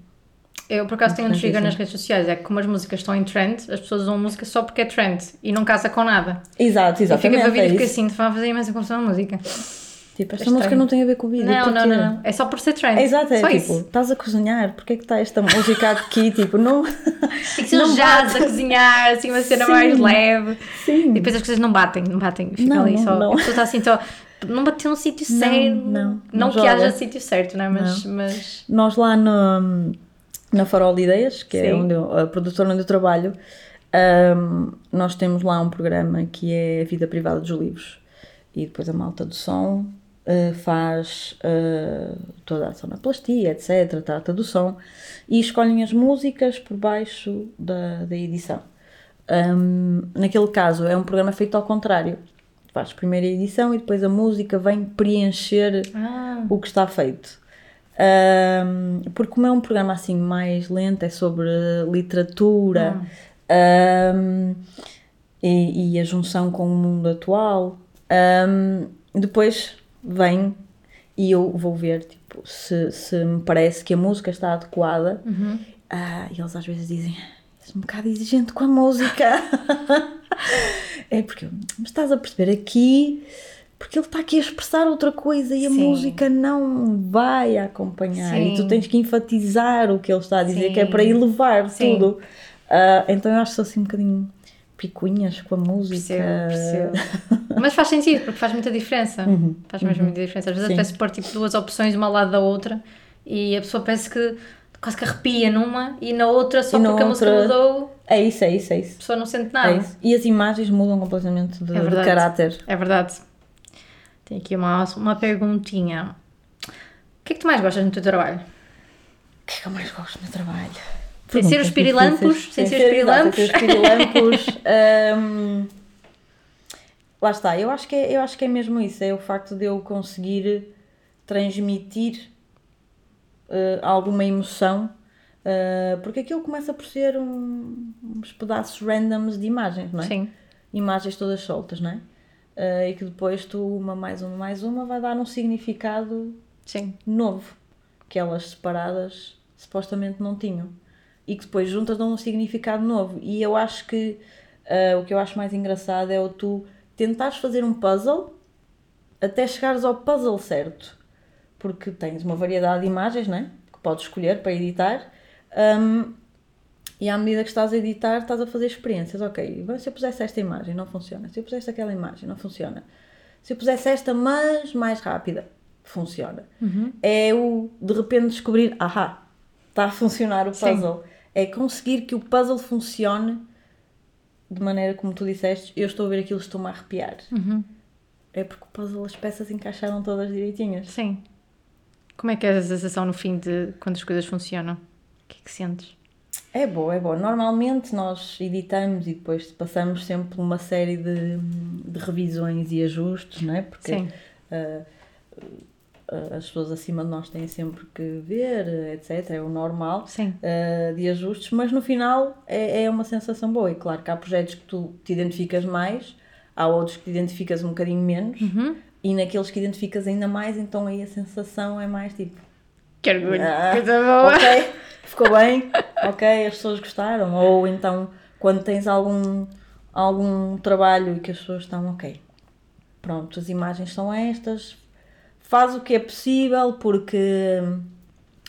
Eu, por acaso, tenho um trigger nas redes sociais. É que como as músicas estão em trend, as pessoas usam música só porque é trend e não casa com nada. Exato, Eu fico a exatamente. ver vídeo e é isso. assim, te vai fazer imensa confusão a música. Tipo, esta estranho. música não tem a ver com o vídeo. Não, não, não, não. É só por ser trend. É exato, é só tipo, isso. estás a cozinhar, porque é que está esta música aqui? *laughs* Tipo, não. Tem que ser um jazz bate. a cozinhar, assim, uma cena Sim. mais leve. Sim. E depois as coisas não batem, não batem. Fica Não, ali não, só. não. A pessoa está assim, só. Não bateu no sítio Não, certo. não, Não, não que haja sítio certo, não é? Mas. mas... Nós lá no, na Farol de Ideias, que é Sim. onde eu, a produtora onde eu trabalho, ahm, nós temos lá um programa que é a vida privada dos livros. E depois a malta do som ah, faz ah, toda a sonoplastia, etc., trata do som, e escolhem as músicas por baixo da, da edição. Ahm, naquele caso, é um programa feito ao contrário. Faz primeiro a edição e depois a música vem preencher Ah, o que está feito. Ahm, porque como é um programa assim mais lento, é sobre literatura ahm, e, e a junção com o mundo atual, depois vem e eu vou ver tipo, se, se me parece que a música está adequada. Ah, e eles às vezes dizem, és um bocado exigente com a música. *laughs* é porque, mas estás a perceber aqui, porque ele está aqui a expressar outra coisa e a Sim. música não vai acompanhar. E tu Sim. tens que enfatizar o que ele está a dizer, Sim. que é para elevar Sim. tudo. Ah, então eu acho que sou assim um bocadinho picuinhas com a música. percebo, percebo. *laughs* Mas faz sentido, porque faz muita diferença. Faz mesmo muita diferença. Às vezes apetece pôr tipo duas opções, uma ao lado da outra, e a pessoa parece que quase que arrepia numa e na outra, só na porque a música outra- mudou, É isso, é isso, é a isso. pessoa não sente É nada. isso. E as imagens mudam completamente de, É de caráter. É verdade. Tenho aqui uma, uma perguntinha. O que é que tu mais gostas no teu trabalho? O que é que eu mais gosto no meu trabalho? Sem ser os pirilampos, sem ser os pirilampos. Hum, lá está, eu acho, que é, eu acho que é mesmo isso, é o facto de eu conseguir transmitir eh, alguma emoção, eh, porque aquilo começa por ser um- uns pedaços randoms de imagens, não é? Sim. Imagens todas soltas, não é? Eh, e que depois tu, uma mais uma mais uma, vai dar um significado Sim. novo que elas separadas supostamente não tinham e que depois juntas dão um significado novo. E eu acho que ah, o que eu acho mais engraçado é o tu tentares fazer um puzzle até chegares ao puzzle certo. Porque tens uma variedade de imagens né? que podes escolher para editar. Hum, e à medida que estás a editar estás a fazer experiências. Ok, se eu pusesse esta imagem não funciona. Se eu pusesse aquela imagem não funciona. Se eu pusesse esta mas mais rápida funciona. É o de repente descobrir, ahá, está a funcionar o Sim. É conseguir que o puzzle funcione de maneira como tu disseste, eu estou a ver aquilo, estou-me a arrepiar. Uhum. É porque o puzzle, as peças encaixaram todas direitinhas. Sim. Como é que é a sensação no fim de quando as coisas funcionam? O que é que sentes? É bom, é bom. Normalmente nós editamos e depois passamos sempre por uma série de, de revisões e ajustes, não é? Porque Sim. ah, as pessoas acima de nós têm sempre que ver, etc. É o normal. Uh, de ajustes, mas no final é, é uma sensação boa. E claro que há projetos que tu te identificas mais, há outros que te identificas um bocadinho menos, Uhum. e naqueles que identificas ainda mais, então aí a sensação é mais tipo: Que orgulho. ah, Coisa boa. ok, ficou bem, ok, as pessoas gostaram. Ou então quando tens algum, algum trabalho e que as pessoas estão, ok, pronto, as imagens são estas, faz o que é possível porque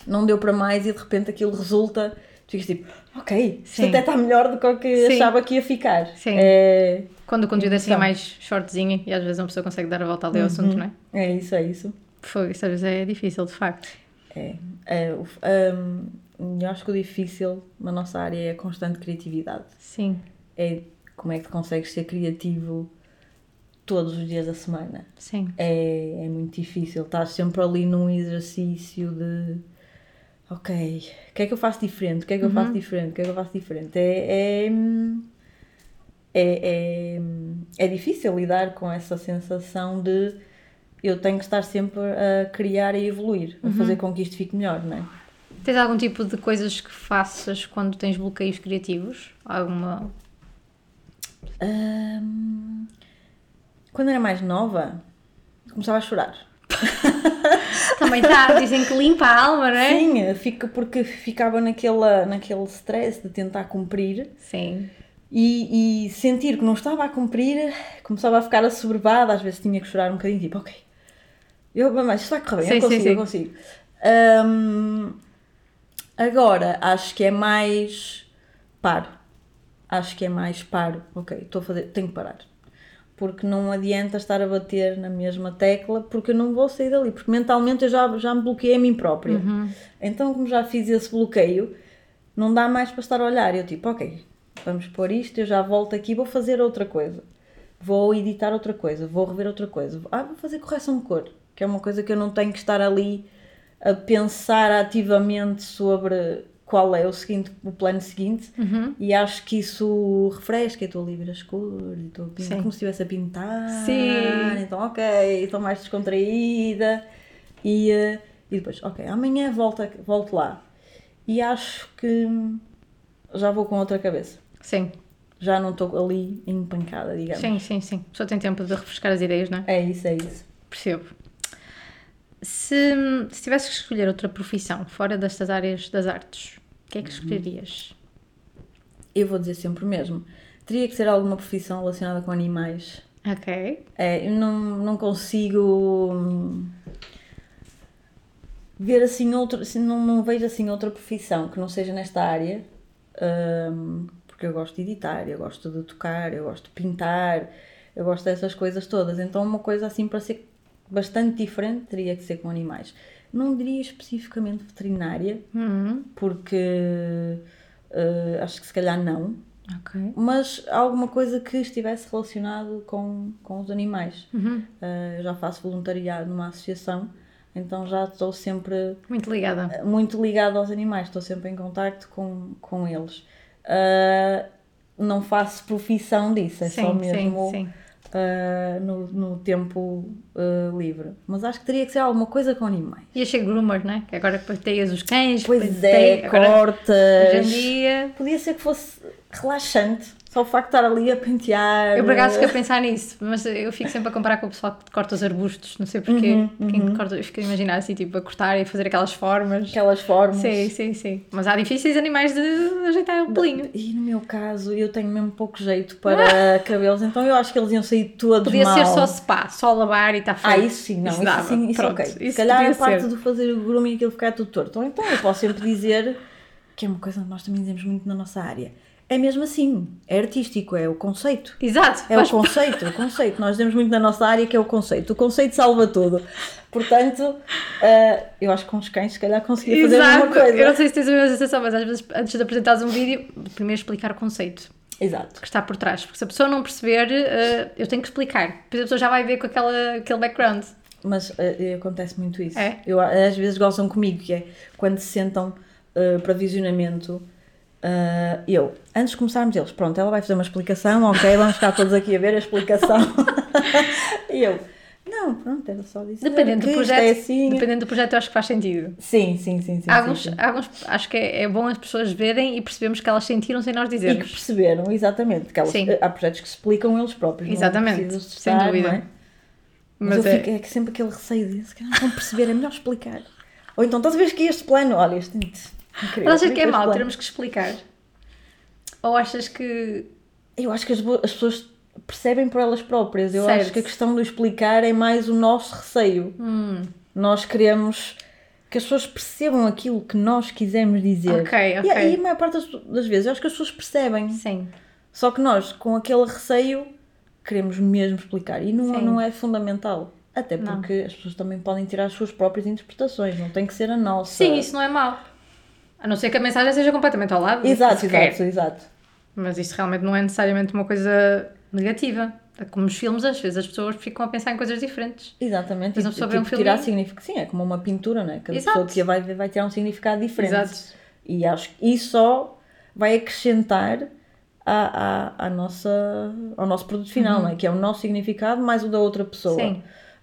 não deu para mais e de repente aquilo resulta, tu ficas tipo, ok, isto Sim. até está melhor do que o que Sim. achava que ia ficar. Sim. É, Quando o conteúdo é assim é mais shortzinho e às vezes uma pessoa consegue dar a volta ali ao assunto, não é? é isso, é isso. Foi, isso às vezes é difícil, de facto. É, é, hum, eu acho que o difícil na nossa área é a constante criatividade. Sim, É como é que tu consegues ser criativo todos os dias da semana. sim. É, é muito difícil. Estás sempre ali num exercício de ok, o que é que eu faço diferente? O que é que eu faço diferente? O que é que eu faço diferente? É, é, é, é, é difícil lidar com essa sensação de eu tenho que estar sempre a criar e evoluir, a fazer com que isto fique melhor, não é? Tens algum tipo de coisas que faças quando tens bloqueios criativos? Alguma. Quando era mais nova, começava a chorar. *laughs* Também tá, dizem que limpa a alma, não é? Sim, fica, porque ficava naquela, naquele stress de tentar cumprir Sim. e, e sentir que não estava a cumprir, começava a ficar assoberbada, às vezes tinha que chorar um bocadinho, tipo, ok, eu, mas isto vai correr bem, Sim, eu sim, consigo, sim. eu consigo. Hum, agora, acho que é mais paro. Acho que é mais paro, ok, estou a fazer, tenho que parar. Porque não adianta estar a bater na mesma tecla, porque eu não vou sair dali, porque mentalmente eu já, já me bloqueei a mim própria. Uhum. Então, como já fiz esse bloqueio, não dá mais para estar a olhar. Eu tipo, ok, vamos pôr isto, eu já volto aqui, vou fazer outra coisa. Vou editar outra coisa, vou rever outra coisa. Ah, vou fazer correção de cor, que é uma coisa que eu não tenho que estar ali a pensar ativamente sobre qual é o seguinte, o plano seguinte. Uhum. E acho que isso refresca, eu estou a ver as cores, estou pintar, como se estivesse a pintar. Sim. Então, ok, estou mais descontraída. E, eh, e depois, ok, amanhã volto, volto lá. E acho que já vou com outra cabeça. Sim, Já não estou ali empancada, digamos. sim, sim, sim. Pessoa tem tempo de refrescar as ideias, não é? É isso, é isso. Percebo. Se, se tivesses que escolher outra profissão fora destas áreas das artes, o que é que escolherias? Eu vou dizer sempre o mesmo. Teria que ser alguma profissão relacionada com animais. Ok. É, eu não, não consigo hum, ver assim outro, assim, não, não vejo assim outra profissão que não seja nesta área, hum, porque eu gosto de editar, eu gosto de tocar, eu gosto de pintar, eu gosto dessas coisas todas. Então uma coisa assim para ser bastante diferente teria que ser com animais. Não diria especificamente veterinária, Uhum. porque eh, acho que se calhar não, Ok. mas alguma coisa que estivesse relacionado com, com os animais. Uhum. Uh, eu já faço voluntariado numa associação, então já estou sempre Muito ligada. muito ligada aos animais, estou sempre em contacto com, com eles. Uh, não faço profissão disso, é só sim, mesmo sim, sim. Uh, no, no tempo uh, livre. Mas acho que teria que ser alguma coisa com animais. Ia ser groomer, não é? Que agora pateias os cães. Pois é, agora, Hoje em cortas. dia. Podia ser que fosse relaxante, só o facto de estar ali a pentear. Eu por acaso fiquei a pensar nisso, mas eu fico sempre a comparar com o pessoal que corta os arbustos, não sei porquê. Uhum, Quem corta, eu fico a imaginar assim, tipo, a cortar e fazer aquelas formas. aquelas formas. Sim, sim, sim. Mas há difíceis animais de ajeitar o pelinho. E no meu caso, eu tenho mesmo pouco jeito para *laughs* cabelos, então eu acho que eles iam sair todos Podia mal. ser só spa, só lavar e está feito. Ah, isso sim, não, isso, dava. sim, isso Pronto, ok. isso Se calhar a parte ser. de fazer o grooming e aquilo ficar tudo torto. Então eu posso sempre dizer, que é uma coisa que nós também dizemos muito na nossa área, é mesmo assim, é artístico, é o conceito. Exato. É o conceito, o conceito. Nós dizemos muito na nossa área que é o conceito. O conceito salva tudo. Portanto, eh, eu acho que com os cães, se calhar, conseguia fazer Exato. coisa. Eu não sei se tens a mesma sensação, mas às vezes antes de apresentares um vídeo, primeiro explicar o conceito Exato. que está por trás. Porque se a pessoa não perceber, eh, eu tenho que explicar. Depois a pessoa já vai ver com aquela, aquele background. Mas eh, acontece muito isso. É? Eu, às vezes gozam comigo, que é quando se sentam para visionamento, eh, eu, antes de começarmos eles, pronto, ela vai fazer uma explicação, ok, vamos ficar todos aqui a ver a explicação. *laughs* e eu, não, pronto, era só dizer Dependendo que do isto projeto, é assim. dependendo do projeto, eu acho que faz sentido. Sim, sim, sim, sim. Sim, alguns, sim. há alguns- acho que é, é bom as pessoas verem e percebemos que elas sentiram sem nós E que dizermos. perceberam, exatamente, porque elas, Sim. há projetos que se explicam eles próprios. Exatamente, não precisas de sem estar, dúvida. é? Mas, Mas eu é- fico, é que sempre aquele receio de se calhar não vão perceber, é melhor explicar. Ou então, estás a ver que este plano, olha, este. Incrível, Mas achas que é mau plano. termos que explicar? Ou achas que. Eu acho que as, as pessoas percebem por elas próprias. Eu Certo. acho que a questão do explicar é mais o nosso receio. Hum, Nós queremos que as pessoas percebam aquilo que nós quisemos dizer. Ok, E, ok. e a maior parte das, vezes eu acho que as pessoas percebem. Sim. Só que nós, com aquele receio, queremos mesmo explicar. E não, Sim. não é fundamental. Até Não. porque as pessoas também podem tirar as suas próprias interpretações, não tem que ser a nossa. Sim, isso não é mau. A não ser que a mensagem seja completamente ao lado. Exato, exato, exato. Mas isto realmente não é necessariamente uma coisa negativa. É como nos filmes, às vezes as pessoas ficam a pensar em coisas diferentes. Exatamente. Mas e, pessoa tipo, vê um filme tirar significado. Sim, é como uma pintura, né? Cada Exato. pessoa que a vai ver vai tirar um significado diferente. Exato. E acho que isso só vai acrescentar à, à, à nossa, ao nosso produto final, não é? que é o nosso significado mais o da outra pessoa. Uhum. Sim.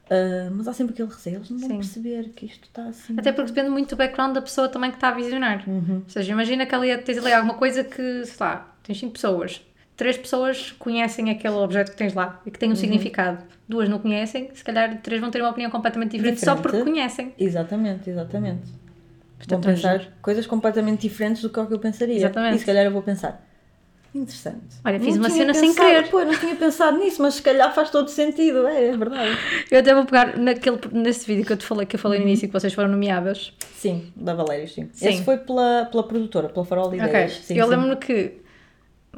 Ah, mas há sempre aquele receio, eles não vão Sim. perceber que isto está assim. Até porque depende muito do background da pessoa também que está a visionar. Uhum. Ou seja, imagina que ali tens ali alguma coisa que, sei lá, tens 5 pessoas. Três pessoas conhecem aquele objeto que tens lá e que Uhum. tem um significado. Duas não conhecem, se calhar três vão ter uma opinião completamente diferente, só Diferente. porque conhecem. Exatamente, exatamente. Vão Portanto, pensar coisas completamente diferentes do que o que eu pensaria. Exatamente. E se calhar eu vou pensar. Interessante. Olha, fiz Não uma cena sem pensado- querer. Pô, não tinha pensado nisso, mas se calhar faz todo sentido. É, é verdade. *laughs* Eu até vou pegar naquele, nesse vídeo que eu te falei, que eu falei no início, que vocês foram nomeadas. Sim, da Valéria, sim. Sim. Esse foi pela, pela produtora, pela Farol de. Ideias. Sim, eu lembro-me que.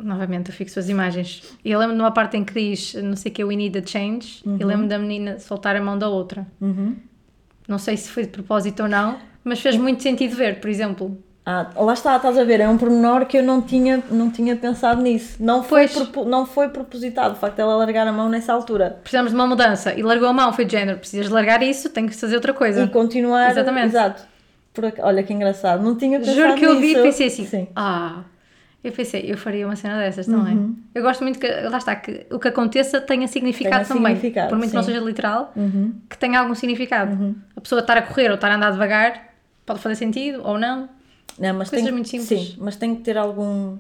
Novamente, eu fixo as imagens. E eu lembro de uma parte em que diz, não sei o que, we need a change. E lembro da menina soltar a mão da outra. Uhum. Não sei se foi de propósito ou não, mas fez muito sentido ver, por exemplo. Ah, lá está, estás a ver, é um pormenor que eu não tinha, não tinha pensado nisso. Não foi, propo- não foi propositado o facto dela largar a mão nessa altura. Precisamos de uma mudança. E largou a mão, foi de género. Precisas largar isso, tenho que fazer outra coisa. E continuar. Exatamente. Exato. Por Olha que engraçado. Não tinha pensado Juro que eu vi e nisso. pensei assim, Sim. ah, eu pensei, eu faria uma cena dessas também. Uhum. Eu gosto muito que, lá está, que o que aconteça tenha significado Tenha também. significado, por muito que não sim. seja literal, Uhum. que tenha algum significado. A pessoa estar a correr ou estar a andar devagar pode fazer sentido ou não. Não, mas Coisas tem, muito simples. Sim, mas tem que ter algum.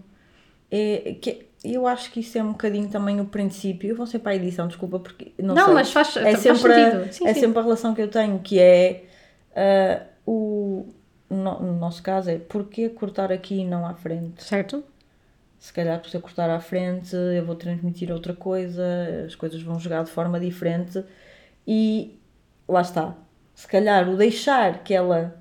É, que, eu acho que isso é um bocadinho também o princípio. Eu vou ser para a edição, desculpa, porque. Não, Não, sei. mas faz- é faz sempre, sentido. Sim, é sim. sempre a relação que eu tenho, que é. ah, o, no, no nosso caso, é porquê cortar aqui e não à frente? Certo? Se calhar, se eu cortar à frente, eu vou transmitir outra coisa, as coisas vão jogar de forma diferente e lá está. Se calhar, o deixar que ela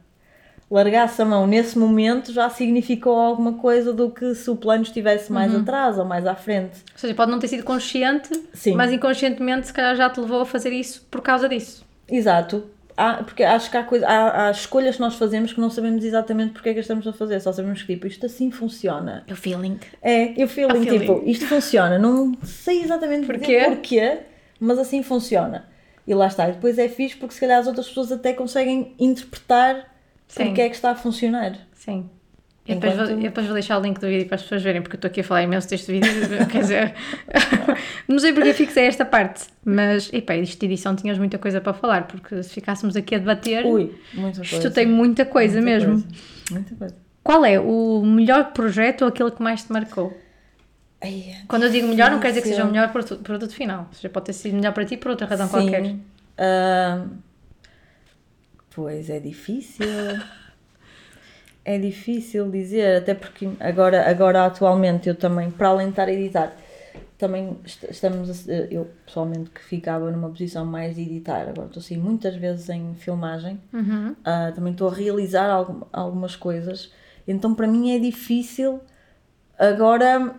largasse a mão nesse momento já significou alguma coisa do que se o plano estivesse mais Uhum. atrás ou mais à frente. Ou seja, pode não ter sido consciente, Sim. mas inconscientemente se calhar já te levou a fazer isso por causa disso. Exato. Há, porque acho que há, coisa, há, há escolhas que nós fazemos que não sabemos exatamente porque é que estamos a fazer, só sabemos que tipo, isto assim funciona. O feeling. É, eu feeling, tipo, isto funciona, não sei exatamente Porquê? porquê, mas assim funciona. E lá está, e depois é fixe porque se calhar as outras pessoas até conseguem interpretar Sim. porque é que está a funcionar. Sim. Eu depois, vou, eu depois vou deixar o link do vídeo para as pessoas verem, porque eu estou aqui a falar imenso deste vídeo, *laughs* quer dizer, *laughs* não sei porque fixei esta parte, mas, epá, isto de edição tinhas muita coisa para falar, porque se ficássemos aqui a debater, Ui, muita coisa. isto tem muita coisa Muita mesmo. coisa. Muita coisa. Qual é o melhor projeto ou aquele que mais te marcou? Ai, Quando eu digo melhor, não quer dizer que seja o melhor produto, produto final, ou seja, pode ter sido melhor para ti por outra razão Sim. qualquer. Ah, pois é difícil. é difícil dizer, até porque agora, agora atualmente eu também, para além de estar a editar, também est- estamos, a eu pessoalmente que ficava numa posição mais de editar, agora estou assim muitas vezes em filmagem, Uhum. ah, também estou a realizar algum- algumas coisas, então para mim é difícil agora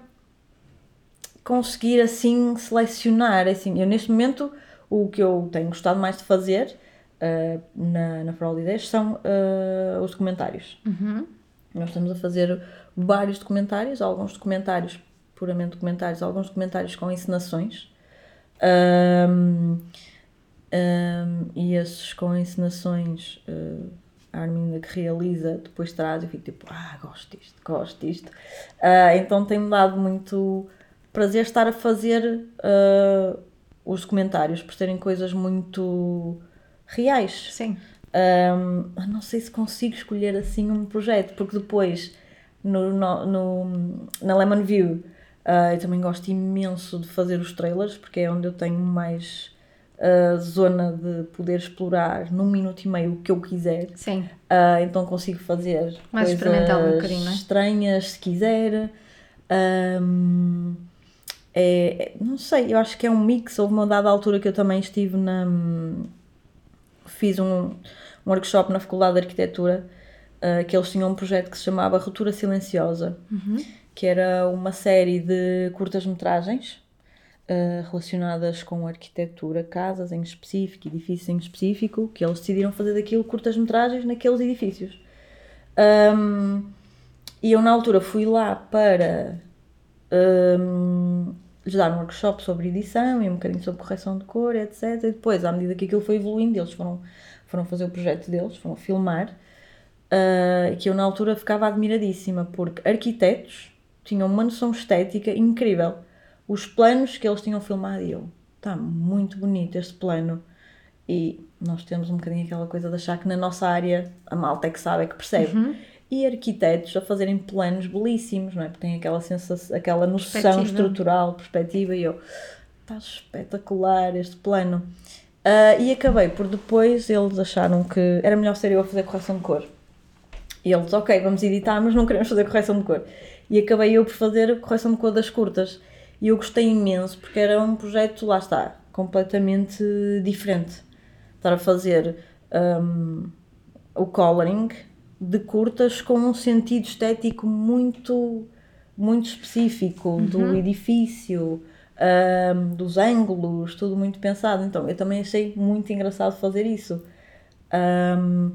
conseguir assim selecionar, assim, eu neste momento o que eu tenho gostado mais de fazer ah, na, na Farol de Ideias são ah, os documentários. Uhum. Nós estamos a fazer vários documentários, alguns documentários puramente documentários, alguns documentários com encenações. Ahm, ahm, e esses com encenações, ah, a Arminda que realiza, depois traz e fico tipo, ah, gosto disto, gosto disto. Ah, então tem-me dado muito prazer estar a fazer ah, os documentários, por serem coisas muito reais. Sim. Um, não sei se consigo escolher assim um projeto, porque depois no, no, no- na Lemon View uh, eu também gosto imenso de fazer os trailers, porque é onde eu tenho mais uh, zona de poder explorar num minuto e meio o que eu quiser. Sim. Uh, então consigo fazer Mais coisas experimental um bocadinho, não é? estranhas se quiser. Um, é, é- não sei, eu acho que é um mix. Houve uma dada altura que eu também estive na, fiz um, um workshop na Faculdade de Arquitetura uh, que eles tinham um projeto que se chamava Ruptura Silenciosa, que era uma série de curtas-metragens uh, relacionadas com arquitetura, casas em específico, edifícios em específico, que eles decidiram fazer daquilo curtas-metragens naqueles edifícios. Um, e eu, na altura, fui lá para um, lhes um workshop sobre edição e um bocadinho sobre correção de cor, etc. E depois, à medida que aquilo foi evoluindo, eles foram, foram fazer o projeto deles, foram filmar, uh, que eu, na altura, ficava admiradíssima, porque arquitetos tinham uma noção estética incrível. Os planos que eles tinham filmado, e eu, está muito bonito este plano. E nós temos um bocadinho aquela coisa de achar que na nossa área a malta é que sabe, é que percebe. E arquitetos a fazerem planos belíssimos, não é? Porque têm aquela sensação, aquela noção Perspectiva. estrutural, perspectiva, e eu, está espetacular este plano. Ah, e acabei por depois, eles acharam que era melhor ser eu a fazer correção de cor. E eles, ok, vamos editar, mas não queremos fazer correção de cor. E acabei eu por fazer a correção de cor das curtas. E eu gostei imenso, porque era um projeto, lá está, completamente diferente. Estar a fazer hum, o coloring de curtas com um sentido estético muito, muito específico do edifício, hum, dos ângulos, tudo muito pensado. Então eu também achei muito engraçado fazer isso. Hum,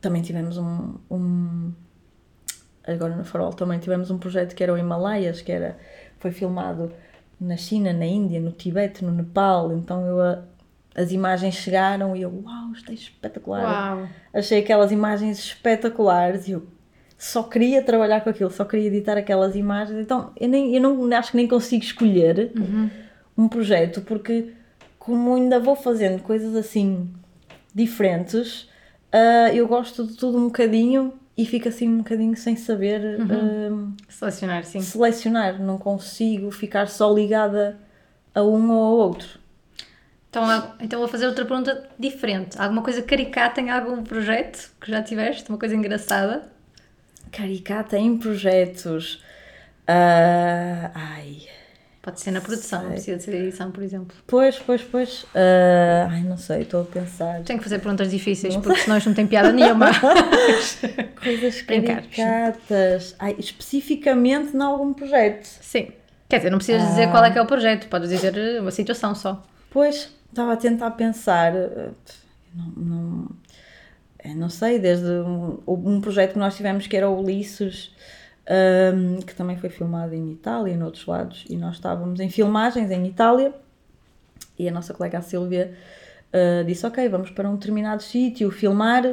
também tivemos um, um- agora no Farol também tivemos um projeto que era o Himalaias, que era, foi filmado na China, na Índia, no Tibete, no Nepal, então eu as imagens chegaram e eu, uau, isto é espetacular. Uau! Achei aquelas imagens espetaculares e eu só queria trabalhar com aquilo, só queria editar aquelas imagens, então eu, nem, eu não, acho que nem consigo escolher um projeto, porque como ainda vou fazendo coisas assim diferentes, ah, eu gosto de tudo um bocadinho e fico assim um bocadinho sem saber ah, Selecionar, sim. selecionar, não consigo ficar só ligada a um ou ao outro. Então, então vou fazer outra pergunta diferente. Alguma coisa caricata em algum projeto que já tiveste? Uma coisa engraçada? Caricata em projetos. ah, ai. Pode ser na produção, não precisa de ser edição, por exemplo. Pois, pois, pois. ah, ai, não sei, estou a pensar. Tenho que fazer perguntas difíceis, porque senão isto não tem piada nenhuma. *laughs* Coisas caricatas. Ai, especificamente em algum projeto. Sim. Quer dizer, não precisas dizer qual é que é o projeto, podes dizer uma situação só. Pois, estava a tentar pensar. eh, Não, não, eh, não sei, desde um, um projeto que nós tivemos que era o Ulisses, ahm, que também foi filmado em Itália e noutros lados, e nós estávamos em filmagens em Itália, e a nossa colega Silvia ah, disse: Ok, vamos para um determinado sítio filmar.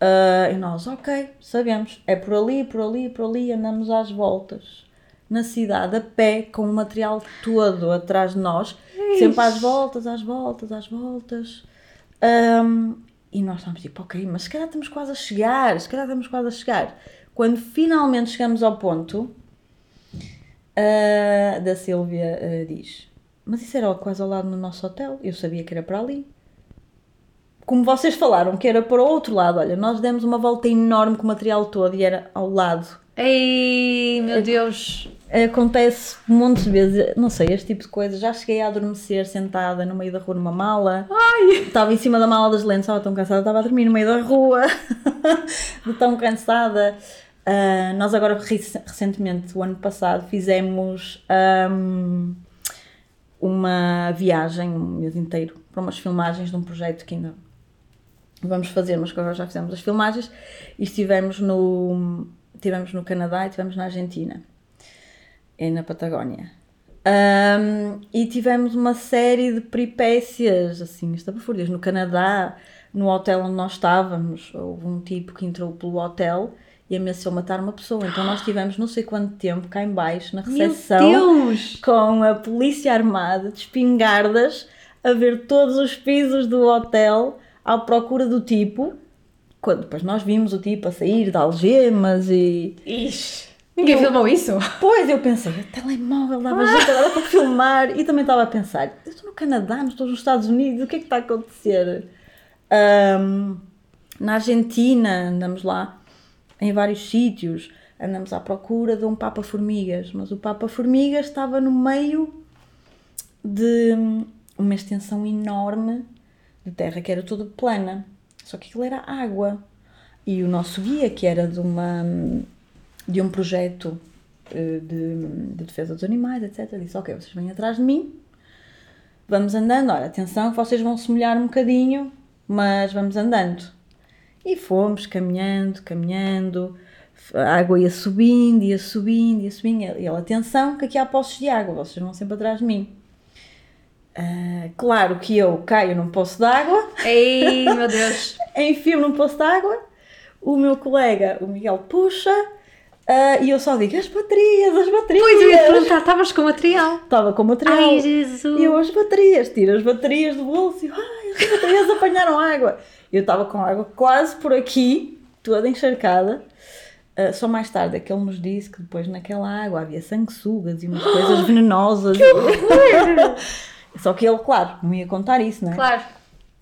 Ah, e nós, ok, sabemos, é por ali, por ali, por ali, andamos às voltas na cidade a pé com o material todo atrás de nós, sempre às voltas, às voltas, às voltas. Ahm, e nós estávamos tipo, ok, mas se calhar estamos quase a chegar, se calhar estamos quase a chegar. Quando finalmente chegamos ao ponto, ah, da Silvia ah, diz: Mas isso era quase ao lado do nosso hotel, eu sabia que era para ali. Como vocês falaram que era para o outro lado, olha, nós demos uma volta enorme com o material todo e era ao lado. Ei, meu Deus! Acontece um monte de vezes, não sei, este tipo de coisa. Já cheguei a adormecer sentada no meio da rua numa mala. Estava em cima da mala das lentes, estava tão cansada, estava a dormir no meio da rua, *laughs* de tão cansada. Ah, nós agora, rec- recentemente, o ano passado, fizemos ahm, uma viagem, um mês inteiro, para umas filmagens de um projeto que ainda vamos fazer, mas que agora já fizemos as filmagens, e estivemos no, estivemos no Canadá e estivemos na Argentina e na Patagónia. Ahm, e tivemos uma série de peripécias, assim, estapafúrdias. No Canadá, no hotel onde nós estávamos, houve um tipo que entrou pelo hotel e ameaçou matar uma pessoa. Então nós tivemos não sei quanto tempo cá em baixo, na recepção, com a polícia armada, de espingardas, a ver todos os pisos do hotel à procura do tipo. Quando depois nós vimos o tipo a sair de algemas e... Ixi! Ninguém filmou isso? Pois, eu pensei, telemóvel dava jeito agora para filmar. E também estava a pensar, eu estou no Canadá, não estou nos Estados Unidos, o que é que está a acontecer? Ahm, na Argentina, andamos lá em vários sítios, andamos à procura de um Papa Formigas, mas o Papa Formigas estava no meio de uma extensão enorme de terra que era toda plana. Só que aquilo era água. E o nosso guia, que era de, uma, de um projeto eh, de, de defesa dos animais, etc., disse: Ok, vocês vêm atrás de mim, vamos andando. Olha, atenção, vocês vão se molhar um bocadinho, mas vamos andando. E fomos caminhando, caminhando, a água ia subindo, ia subindo, ia subindo. E ele, atenção, que aqui há poços de água, vocês vão sempre atrás de mim. Uh, claro que eu caio num poço de água. Ei, *laughs* meu Deus! enfio num poço de água. O meu colega, o Miguel, puxa. Uh, e eu só digo, as baterias, as baterias. Pois, eu ia perguntar, estavas com material? Estava com material. Ai, Jesus! E eu, as baterias, tiro as baterias do bolso e, ai, as baterias apanharam água. Eu estava com água quase por aqui, toda encharcada. Uh, só mais tarde é que ele nos disse que depois naquela água havia sanguessugas e umas coisas *gasps* venenosas. Que horror! *laughs* Só que ele, claro, não ia contar isso, não é? Claro.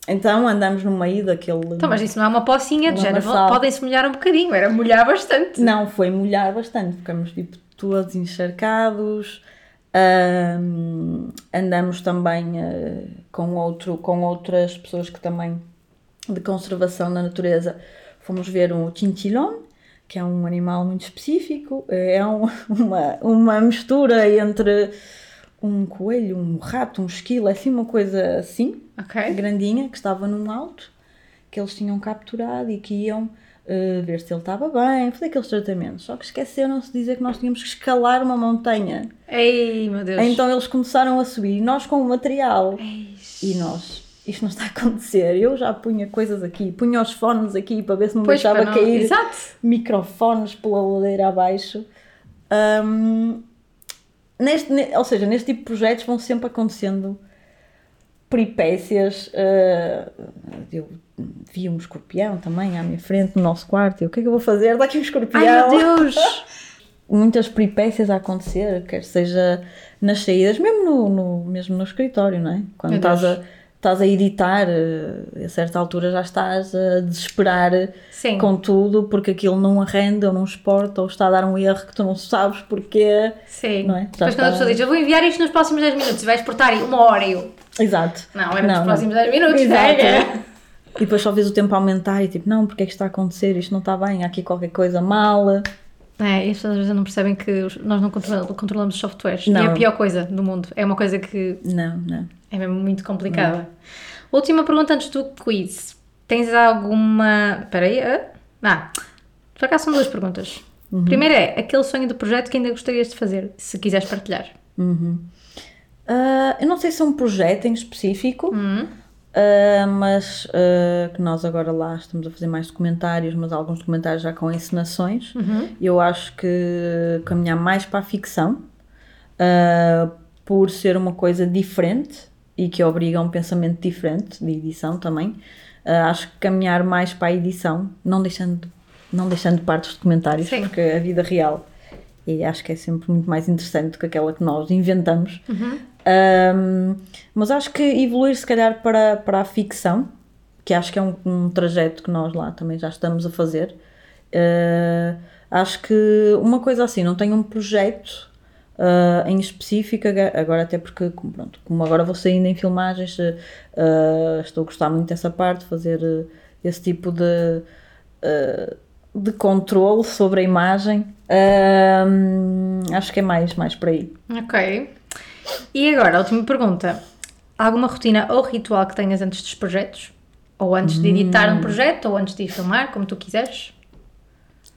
Então andamos no meio daquele. Então, mas isso não é uma pocinha de género. Podem-se molhar um bocadinho, era molhar bastante. Não, foi molhar bastante. Ficamos tipo todos encharcados. Um, andamos também uh, com, outro, com outras pessoas que também de conservação da natureza. Fomos ver um chinchilón, que é um animal muito específico. É um, *laughs* uma, uma mistura entre um coelho, um rato, um esquilo, é assim uma coisa assim, okay. grandinha, que estava num alto, que eles tinham capturado e que iam uh, ver se ele estava bem, fazer aqueles tratamentos. Só que esqueceram-se de dizer que nós tínhamos que escalar uma montanha. Ei, meu Deus! Então eles começaram a subir, nós com o material. Eish. E nós, isto não está a acontecer. Eu já punha coisas aqui, punha os fones aqui para ver se não pois deixava não... cair Exato. microfones pela ladeira abaixo. Um, neste, ou seja, neste tipo de projetos vão sempre acontecendo peripécias. Uh, eu vi um escorpião também à minha frente no nosso quarto. E o que é que eu vou fazer? Está aqui um escorpião. Ai meu Deus! *laughs* Muitas peripécias a acontecer, quer seja nas saídas, mesmo no, no mesmo no escritório, não é? Quando estás a estás a editar, eh, a certa altura já estás a desesperar Sim. com tudo porque aquilo não arrenda ou não exporta ou está a dar um erro que tu não sabes porque. Sim. Não é? Depois está... quando a pessoa diz, eu vou enviar isto nos próximos 10 minutos e vai exportar em uma hora e eu. Exato. Não, era nos não, próximos não. 10 minutos, Exato. É. E depois só vês o tempo aumentar e tipo, não, porque é que está a acontecer? Isto não está bem, há aqui qualquer coisa mal. É, e as pessoas às vezes não percebem que nós não controlamos os softwares. Não. E é a pior coisa do mundo. É uma coisa que. Não, não. É mesmo muito complicada. Não. Última pergunta antes do quiz. Tens alguma. Espera aí. Ah, por acaso são duas perguntas. Uhum. Primeiro é aquele sonho do projeto que ainda gostarias de fazer, se quiseres partilhar. Uhum. Uh, eu não sei se é um projeto em específico. Uhum. Uh, mas uh, que nós agora lá estamos a fazer mais documentários, mas alguns documentários já com encenações. Uhum. Eu acho que caminhar mais para a ficção, por ser uma coisa diferente e que obriga a um pensamento diferente de edição também. acho que caminhar mais para a edição, não deixando, não deixando de parte os documentários, Sim. porque a vida real e acho que é sempre muito mais interessante do que aquela que nós inventamos. Uhum. Um, mas acho que evoluir se calhar para, para a ficção, que acho que é um, um trajeto que nós lá também já estamos a fazer. Uh, acho que uma coisa assim, não tenho um projeto uh, em específico, agora até porque, como, pronto, como agora vou saindo em filmagens, uh, estou a gostar muito dessa parte, fazer esse tipo de, de controle sobre a imagem. acho que é mais, mais por aí. Ok. E agora, a última pergunta. Alguma rotina ou ritual que tenhas antes dos projetos? Ou antes de editar um projeto, ou antes de ir filmar, como tu quiseres?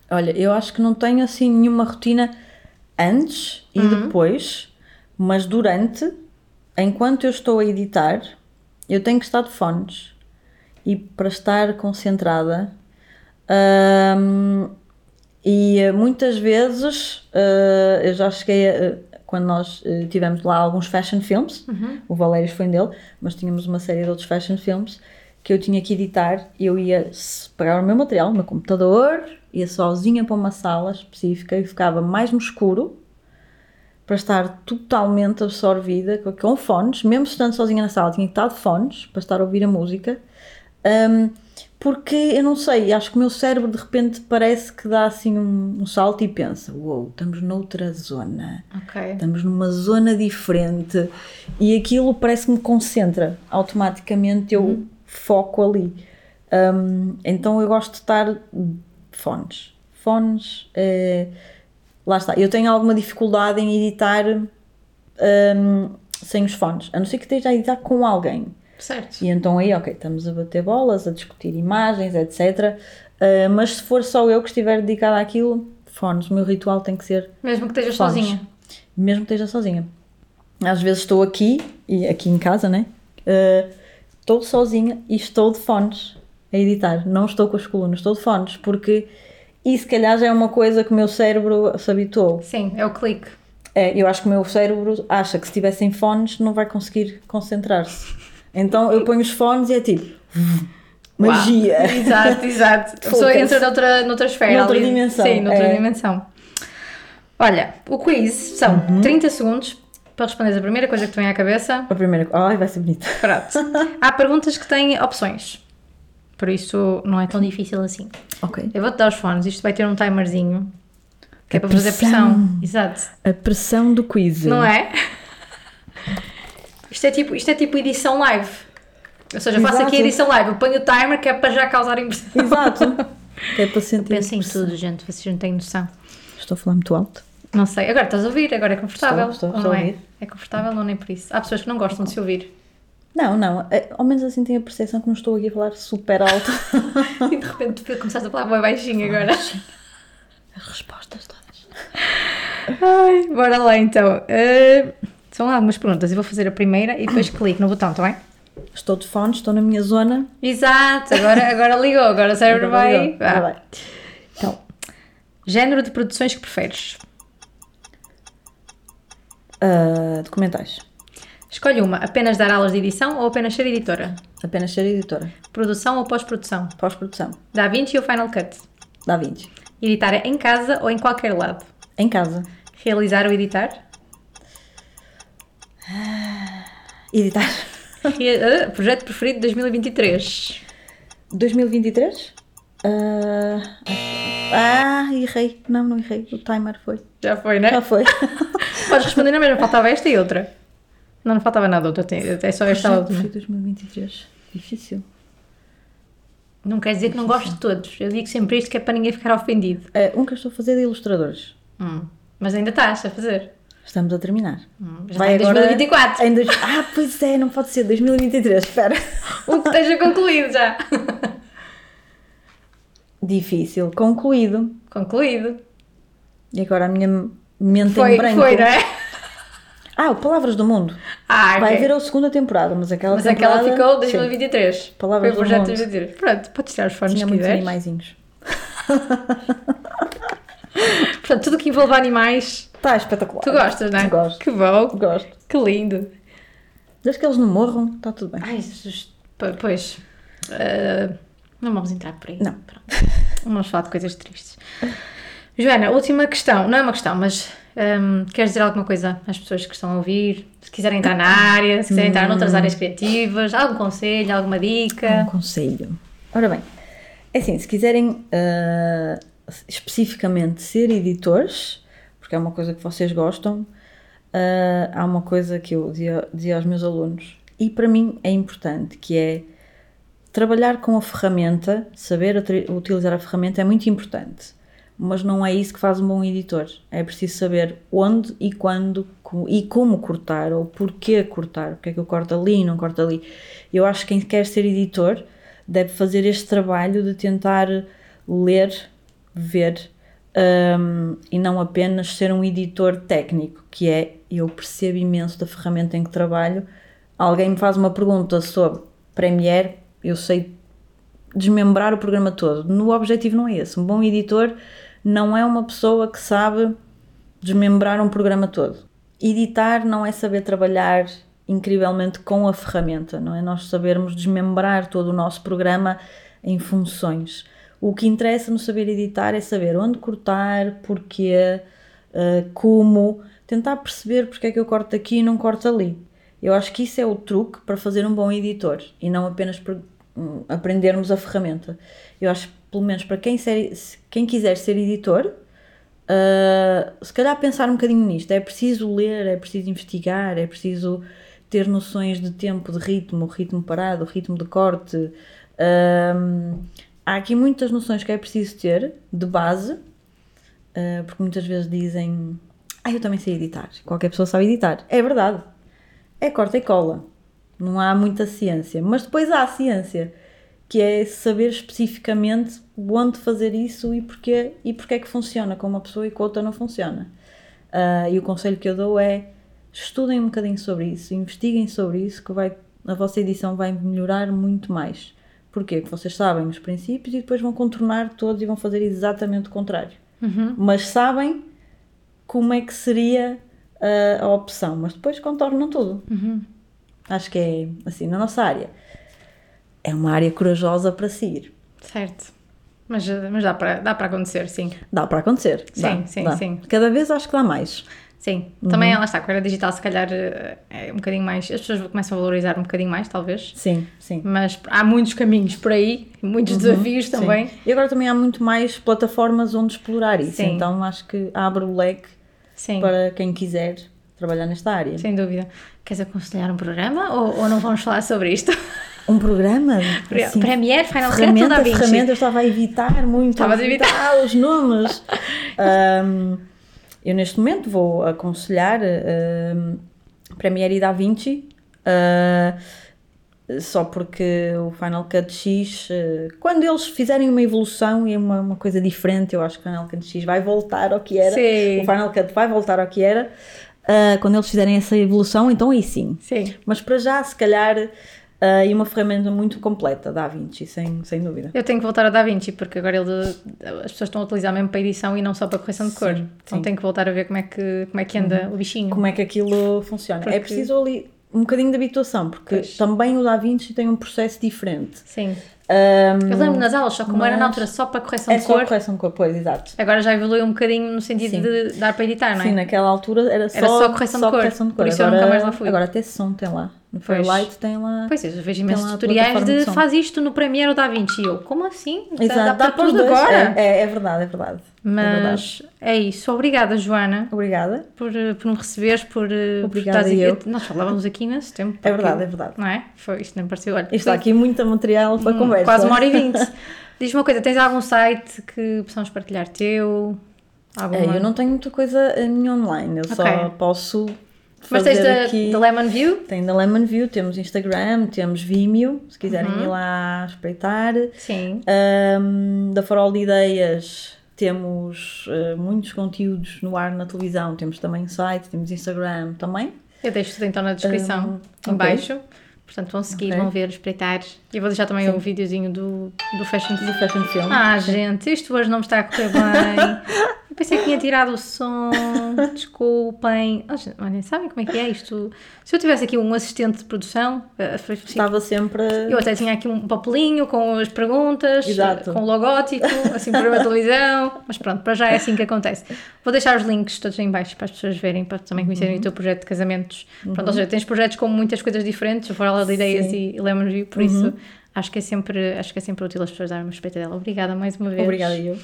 Olha, eu acho que não tenho assim nenhuma rotina antes e Uhum. depois, mas durante, enquanto eu estou a editar, eu tenho que estar de fones. E para estar concentrada, hum, e eh, muitas vezes uh, eu já cheguei a, quando nós uh, tivemos lá alguns fashion films, Uhum. o Valério foi um dele, mas tínhamos uma série de outros fashion films que eu tinha que editar eu ia pegar o meu material, o meu computador, ia sozinha para uma sala específica e ficava mais no escuro para estar totalmente absorvida com, fones, mesmo estando sozinha na sala, tinha que estar de fones para estar a ouvir a música. Um, porque eu não sei, acho que o meu cérebro de repente parece que dá assim um, um salto e pensa: Uou, wow, estamos noutra zona, Ok. estamos numa zona diferente e aquilo parece que me concentra automaticamente. Eu foco ali. Um, então eu gosto de estar fones. Fones, eh, lá está. Eu tenho alguma dificuldade em editar um, sem os fones, a não ser que esteja a editar com alguém. Certo. E então aí, ok, estamos a bater bolas, a discutir imagens, etc. Uh, mas se for só eu que estiver dedicada àquilo, fones, o meu ritual tem que ser. Mesmo que estejas fones. sozinha. Mesmo que esteja sozinha. Às vezes estou aqui, e aqui em casa, né? Uh, estou sozinha e estou de fones a editar. Não estou com as colunas, estou de fones, porque. E se calhar já é uma coisa que o meu cérebro se habituou. Sim, é o clique. É, eu acho que o meu cérebro acha que se estiver sem fones não vai conseguir concentrar-se. Então eu ponho os fones e é tipo. Magia! Uau. Exato, exato. A pessoa entra noutra, noutra esfera. Noutra ali. dimensão, Sim, noutra é. dimensão. Olha, o quiz são Uhum. 30 segundos para responderes a primeira coisa que te vem à cabeça. A primeira. Ai, vai ser bonito. Pronto. *laughs* Há perguntas que têm opções. Por isso não é tão difícil assim. Ok. Eu vou-te dar os fones. Isto vai ter um timerzinho. Que é A para fazer pressão. pressão. Exato. A pressão do quiz. Não é? *laughs* Isto é tipo, isto é tipo edição live. Ou seja, eu faço Exato. aqui a edição live. Eu ponho o timer que é para já causar impressão. *laughs* Exato. Que é para sentir. Pensem em pressão. tudo, gente. Vocês não têm noção. Estou a falar muito alto. Não sei. Agora estás a ouvir, agora é confortável. Estou, estou, ou estou não a é? ouvir. É confortável, não nem por isso. Há pessoas que não gostam de se ouvir. Não, não. é- Ao menos assim tenho a percepção que não estou aqui a falar super alto. *laughs* E de repente tu começaste a falar bem baixinho agora. As respostas todas. Ai, bora lá então. Eh, são algumas perguntas. Eu vou fazer a primeira e depois clico no botão, está bem? Estou de fones, estou na minha zona. Exato, agora, agora ligou, agora o cérebro Agora vai. Então, género de produções que preferes? Ah, documentais. Escolhe uma, apenas dar aulas de edição ou apenas ser editora? Apenas ser editora. Produção ou pós-produção? Pós-produção. Da Vinci ou Final Cut? Dá 20. Editar em casa ou em qualquer lado? Em casa. Realizar ou editar? *sighs* Editar. *laughs* Re- ah, projeto preferido de 2023? 2023? Ah, ah, errei. Não, não errei. O timer foi. Já foi, né? Já foi. *laughs* Podes responder na mesma, faltava esta e outra. Não, não faltava nada outra, tem- é só esta Projeto última. foi 2023. Difícil. Não quer dizer que não gosto de todos. Eu digo sempre isto que é para ninguém ficar ofendido. Ah, um que eu estou a fazer de ilustradores. Hum, Mas ainda estás a fazer. Estamos a terminar. Hum, Já Vai em agora 2024. Em dois... Ah, pois é, não pode ser 2023. Espera. *laughs* Um que esteja concluído já. Difícil. Concluído. Concluído. E agora a minha mente Foi, em branco. foi, não é? Ah, o Palavras do Mundo. Ah, Vai ok. haver a segunda temporada, mas aquela Mas aquela temporada... ficou sim, 2023. Palavras Foi do mundo. 2023. Pronto, podes tirar os fones Tinha se muitos quiseres. animaizinhos. *laughs* Portanto, tudo que envolve animais, Está espetacular. tu gostas, não é? Gosto. Que bom, Gosto. que lindo. Desde que eles não morram, está tudo bem. Ai, Jesus. Pois, ah, não vamos entrar por aí. Não. Pronto. Vamos falar de coisas tristes. Joana, última questão. Não é uma questão, mas hum, queres dizer alguma coisa às pessoas que estão a ouvir? Se quiserem entrar na área, se quiserem entrar noutras áreas criativas, algum conselho, alguma Um dica? conselho. Ora bem, é assim, se quiserem ah, especificamente ser editores, porque é uma coisa que vocês gostam, ah, há uma coisa que eu dizia, dizia aos meus alunos, e para mim é importante, que é trabalhar com a ferramenta, saber utilizar a ferramenta é muito importante, mas não é isso que faz um bom editor. É preciso saber onde e quando e como cortar, ou porquê cortar, porque é que eu corto ali e não corto ali. Eu acho que quem quer ser editor deve fazer este trabalho de tentar ler, ver hum, e não apenas ser um editor técnico, que é eu percebo imenso da ferramenta em que trabalho. Alguém me faz uma pergunta sobre Premiere, eu sei desmembrar o programa todo. No objetivo não é esse. Um bom editor não é uma pessoa que sabe desmembrar um programa todo. Editar não é saber trabalhar incrivelmente com a ferramenta, não é nós sabermos desmembrar todo o nosso programa em funções. O que interessa no saber editar é saber onde cortar, porquê, eh, como, tentar perceber porque é que eu corto aqui e não corto ali. Eu acho que isso é o truque para fazer um bom editor e não apenas hum, aprendermos a ferramenta. Eu acho, pelo menos para quem, ser- quem quiser ser editor, uh, se calhar pensar um bocadinho nisto. É preciso ler, é preciso investigar, é preciso ter noções de tempo, de ritmo, ritmo parado, ritmo de corte. Um, há aqui muitas noções que é preciso ter de base, uh, porque muitas vezes dizem: Ah, eu também sei editar. Qualquer pessoa sabe editar. É verdade. É corta e cola. Não há muita ciência. Mas depois há a ciência, que é saber especificamente onde fazer isso e porquê, e porquê é que funciona com uma pessoa e com outra não funciona. Uh, e o conselho que eu dou é estudem um bocadinho sobre isso, investiguem sobre isso, que vai, a vossa edição vai melhorar muito mais. Porquê? Porque vocês sabem os princípios e depois vão contornar todos e vão fazer exatamente o contrário. Uhum. Mas sabem como é que seria uh, a opção, mas depois contornam tudo. Uhum. Acho que é assim, na nossa área. É uma área corajosa para seguir. Certo. Mas, mas dá, para, dá para acontecer, sim. Dá para acontecer. Sim, dá, sim, dá. sim. Cada vez acho que dá mais. Sim, também ela está com a era digital, se calhar eh, é um bocadinho mais. As pessoas começam a valorizar um bocadinho mais, talvez. Sim, sim. Mas há muitos caminhos por aí, muitos desafios Sim. também. E agora também há muito mais plataformas onde explorar isso. Sim. Então acho que abre o leque Sim, para quem quiser trabalhar nesta área. sem dúvida. Queres aconselhar um programa ou, ou não vamos falar sobre isto? *laughs* Um programa? assim, Premiere, Final Cut, tudo ferramenta, a 20. ferramenta, eu estava a evitar muito. Estavas a evitar. os nomes. *laughs* Ahm, eu neste momento vou aconselhar ahm, Premiere e DaVinci. ah, só porque o Final Cut X, ah, quando eles fizerem uma evolução e uma, uma coisa diferente, eu acho que o Final Cut X vai voltar ao que era. Sim. O Final Cut vai voltar ao que era. Ah, quando eles fizerem essa evolução, então aí sim. Sim, Mas para já, se calhar, ah, e uma ferramenta muito completa, da Vinci, sem, sem dúvida. eu tenho que voltar a DaVinci porque agora ele, as pessoas estão a utilizar mesmo para edição e não só para correção de cor. Sim, Então tenho que voltar a ver como é que, como é que anda o bichinho. Como é que aquilo funciona? Porque- É preciso ali um bocadinho de habituação, porque Pois. também o Da Vinci tem um processo diferente. Sim. Ahm, Eu lembro nas aulas, só como era na altura só para correção é de só cor, correção de cor, pois, exato. agora já evoluiu um bocadinho no sentido Sim. de dar para editar, não é? Sim, naquela altura era só, Era só correção de cor, correção de por isso eu nunca mais lá fui. Agora até som tem lá. No. Fairlight tem lá. Pois é, eu vejo imensos tutoriais de faz isto no Premiere ou Da Vinci. E eu, como assim? Dá- Exato, dá, para para tudo agora? É, é, é verdade, é verdade. É verdade. Mas é isso. Obrigada, Joana, Obrigada. por, eh, por me receberes, por, eh, por Obrigada, estares eu. aqui. Nós falávamos aqui nesse tempo. É verdade, é verdade. Não é? Foi, isto nem pareceu. Olha, está aqui muito material para hum, conversa. quase uma hora e vinte. *laughs* Diz-me uma coisa, tens algum site que possamos partilhar teu? Alguma... É, eu não tenho muita coisa minha online, eu só Ok. posso Mas tens da, aqui... da Lemon View? Tem da Lemon View, temos Instagram, temos Vimeo, se quiserem Uhum. ir lá espreitar. Sim. Ahm, da Farol de Ideias temos eh, muitos conteúdos no ar na televisão, temos também site, temos Instagram também. Eu deixo tudo então na descrição, Um, em ok. baixo. Portanto, vão seguir, Ok. vão ver, espreitar. E eu vou deixar também o videozinho do, do Fashion Do Fashion Film. Ah, gente, isto hoje não me está a correr bem. Eu pensei que tinha tirado o som. *laughs* Desculpem. Oh, gente, sabem como é que é isto? Se eu tivesse aqui um assistente de produção, eh, foi- Estava sempre. eu até tinha aqui um papelinho com as perguntas, Exato. com o logótipo, assim para uma televisão. Mas pronto, para já é assim que acontece. Vou deixar os links todos em baixo para as pessoas verem, para também conhecerem Uhum. o teu projeto de casamentos. Pronto, ou seja, tens projetos com muitas coisas diferentes, fora de ideias Sim. Uhum. e Lemon View, por isso acho que, é sempre, acho que é sempre útil as pessoas darem uma respeito dela. Obrigada mais uma vez. Obrigada, eu.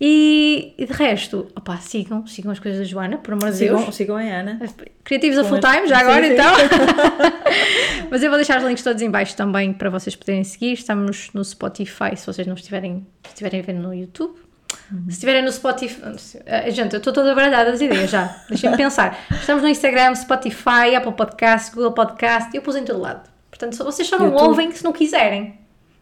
E, e de resto, opá, sigam, sigam as coisas da Joana, por amor de Deus. Sigam, sigam a Ana. Criativos a full time, já agora sim. então. *laughs* Mas eu vou deixar os links todos em baixo também para vocês poderem seguir. Estamos no Spotify, se vocês não estiverem, estiverem vendo no YouTube. Uhum. Se estiverem no Spotify. Ah, Gente, eu estou toda baralhada das ideias já. Deixem-me pensar. Estamos no Instagram, Spotify, Apple Podcast, Google Podcast. Eu pus em todo lado. Portanto, vocês só não YouTube. ouvem se não quiserem.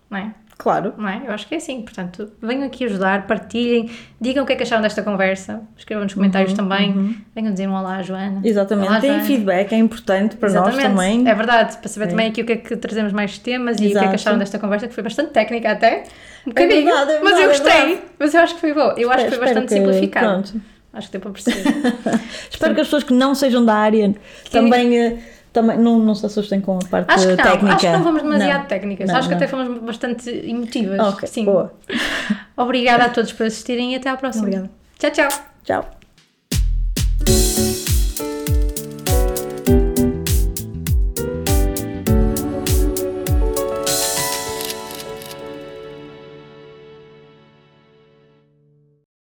Não é? Claro. Não é? Eu acho que é assim. Portanto, venham aqui ajudar, partilhem, digam o que é que acharam desta conversa, escrevam nos comentários também, venham dizer um olá à Joana. Exatamente. Olá, Tem Joana. feedback, é importante para nós Exatamente. também. É verdade, para saber também aqui o que é que trazemos mais temas e o que é Exato. que acharam desta conversa, que foi bastante técnica até. Um bocadinho. verdade, é mas eu verdade, é gostei. verdade. mas eu acho que foi bom. Eu acho que foi Espero bastante que- simplificado. Pronto. Acho que deu para perceber. *laughs* Espero que as pessoas que não sejam da área também, eh, também não, não se assustem com a parte acho que não, técnica. acho que não fomos demasiado Não. técnicas. Não, acho que até fomos bastante emotivas. Ok, Sim. boa. *laughs* Obrigada a todos por assistirem e até à próxima. Obrigada. Tchau, tchau. Tchau.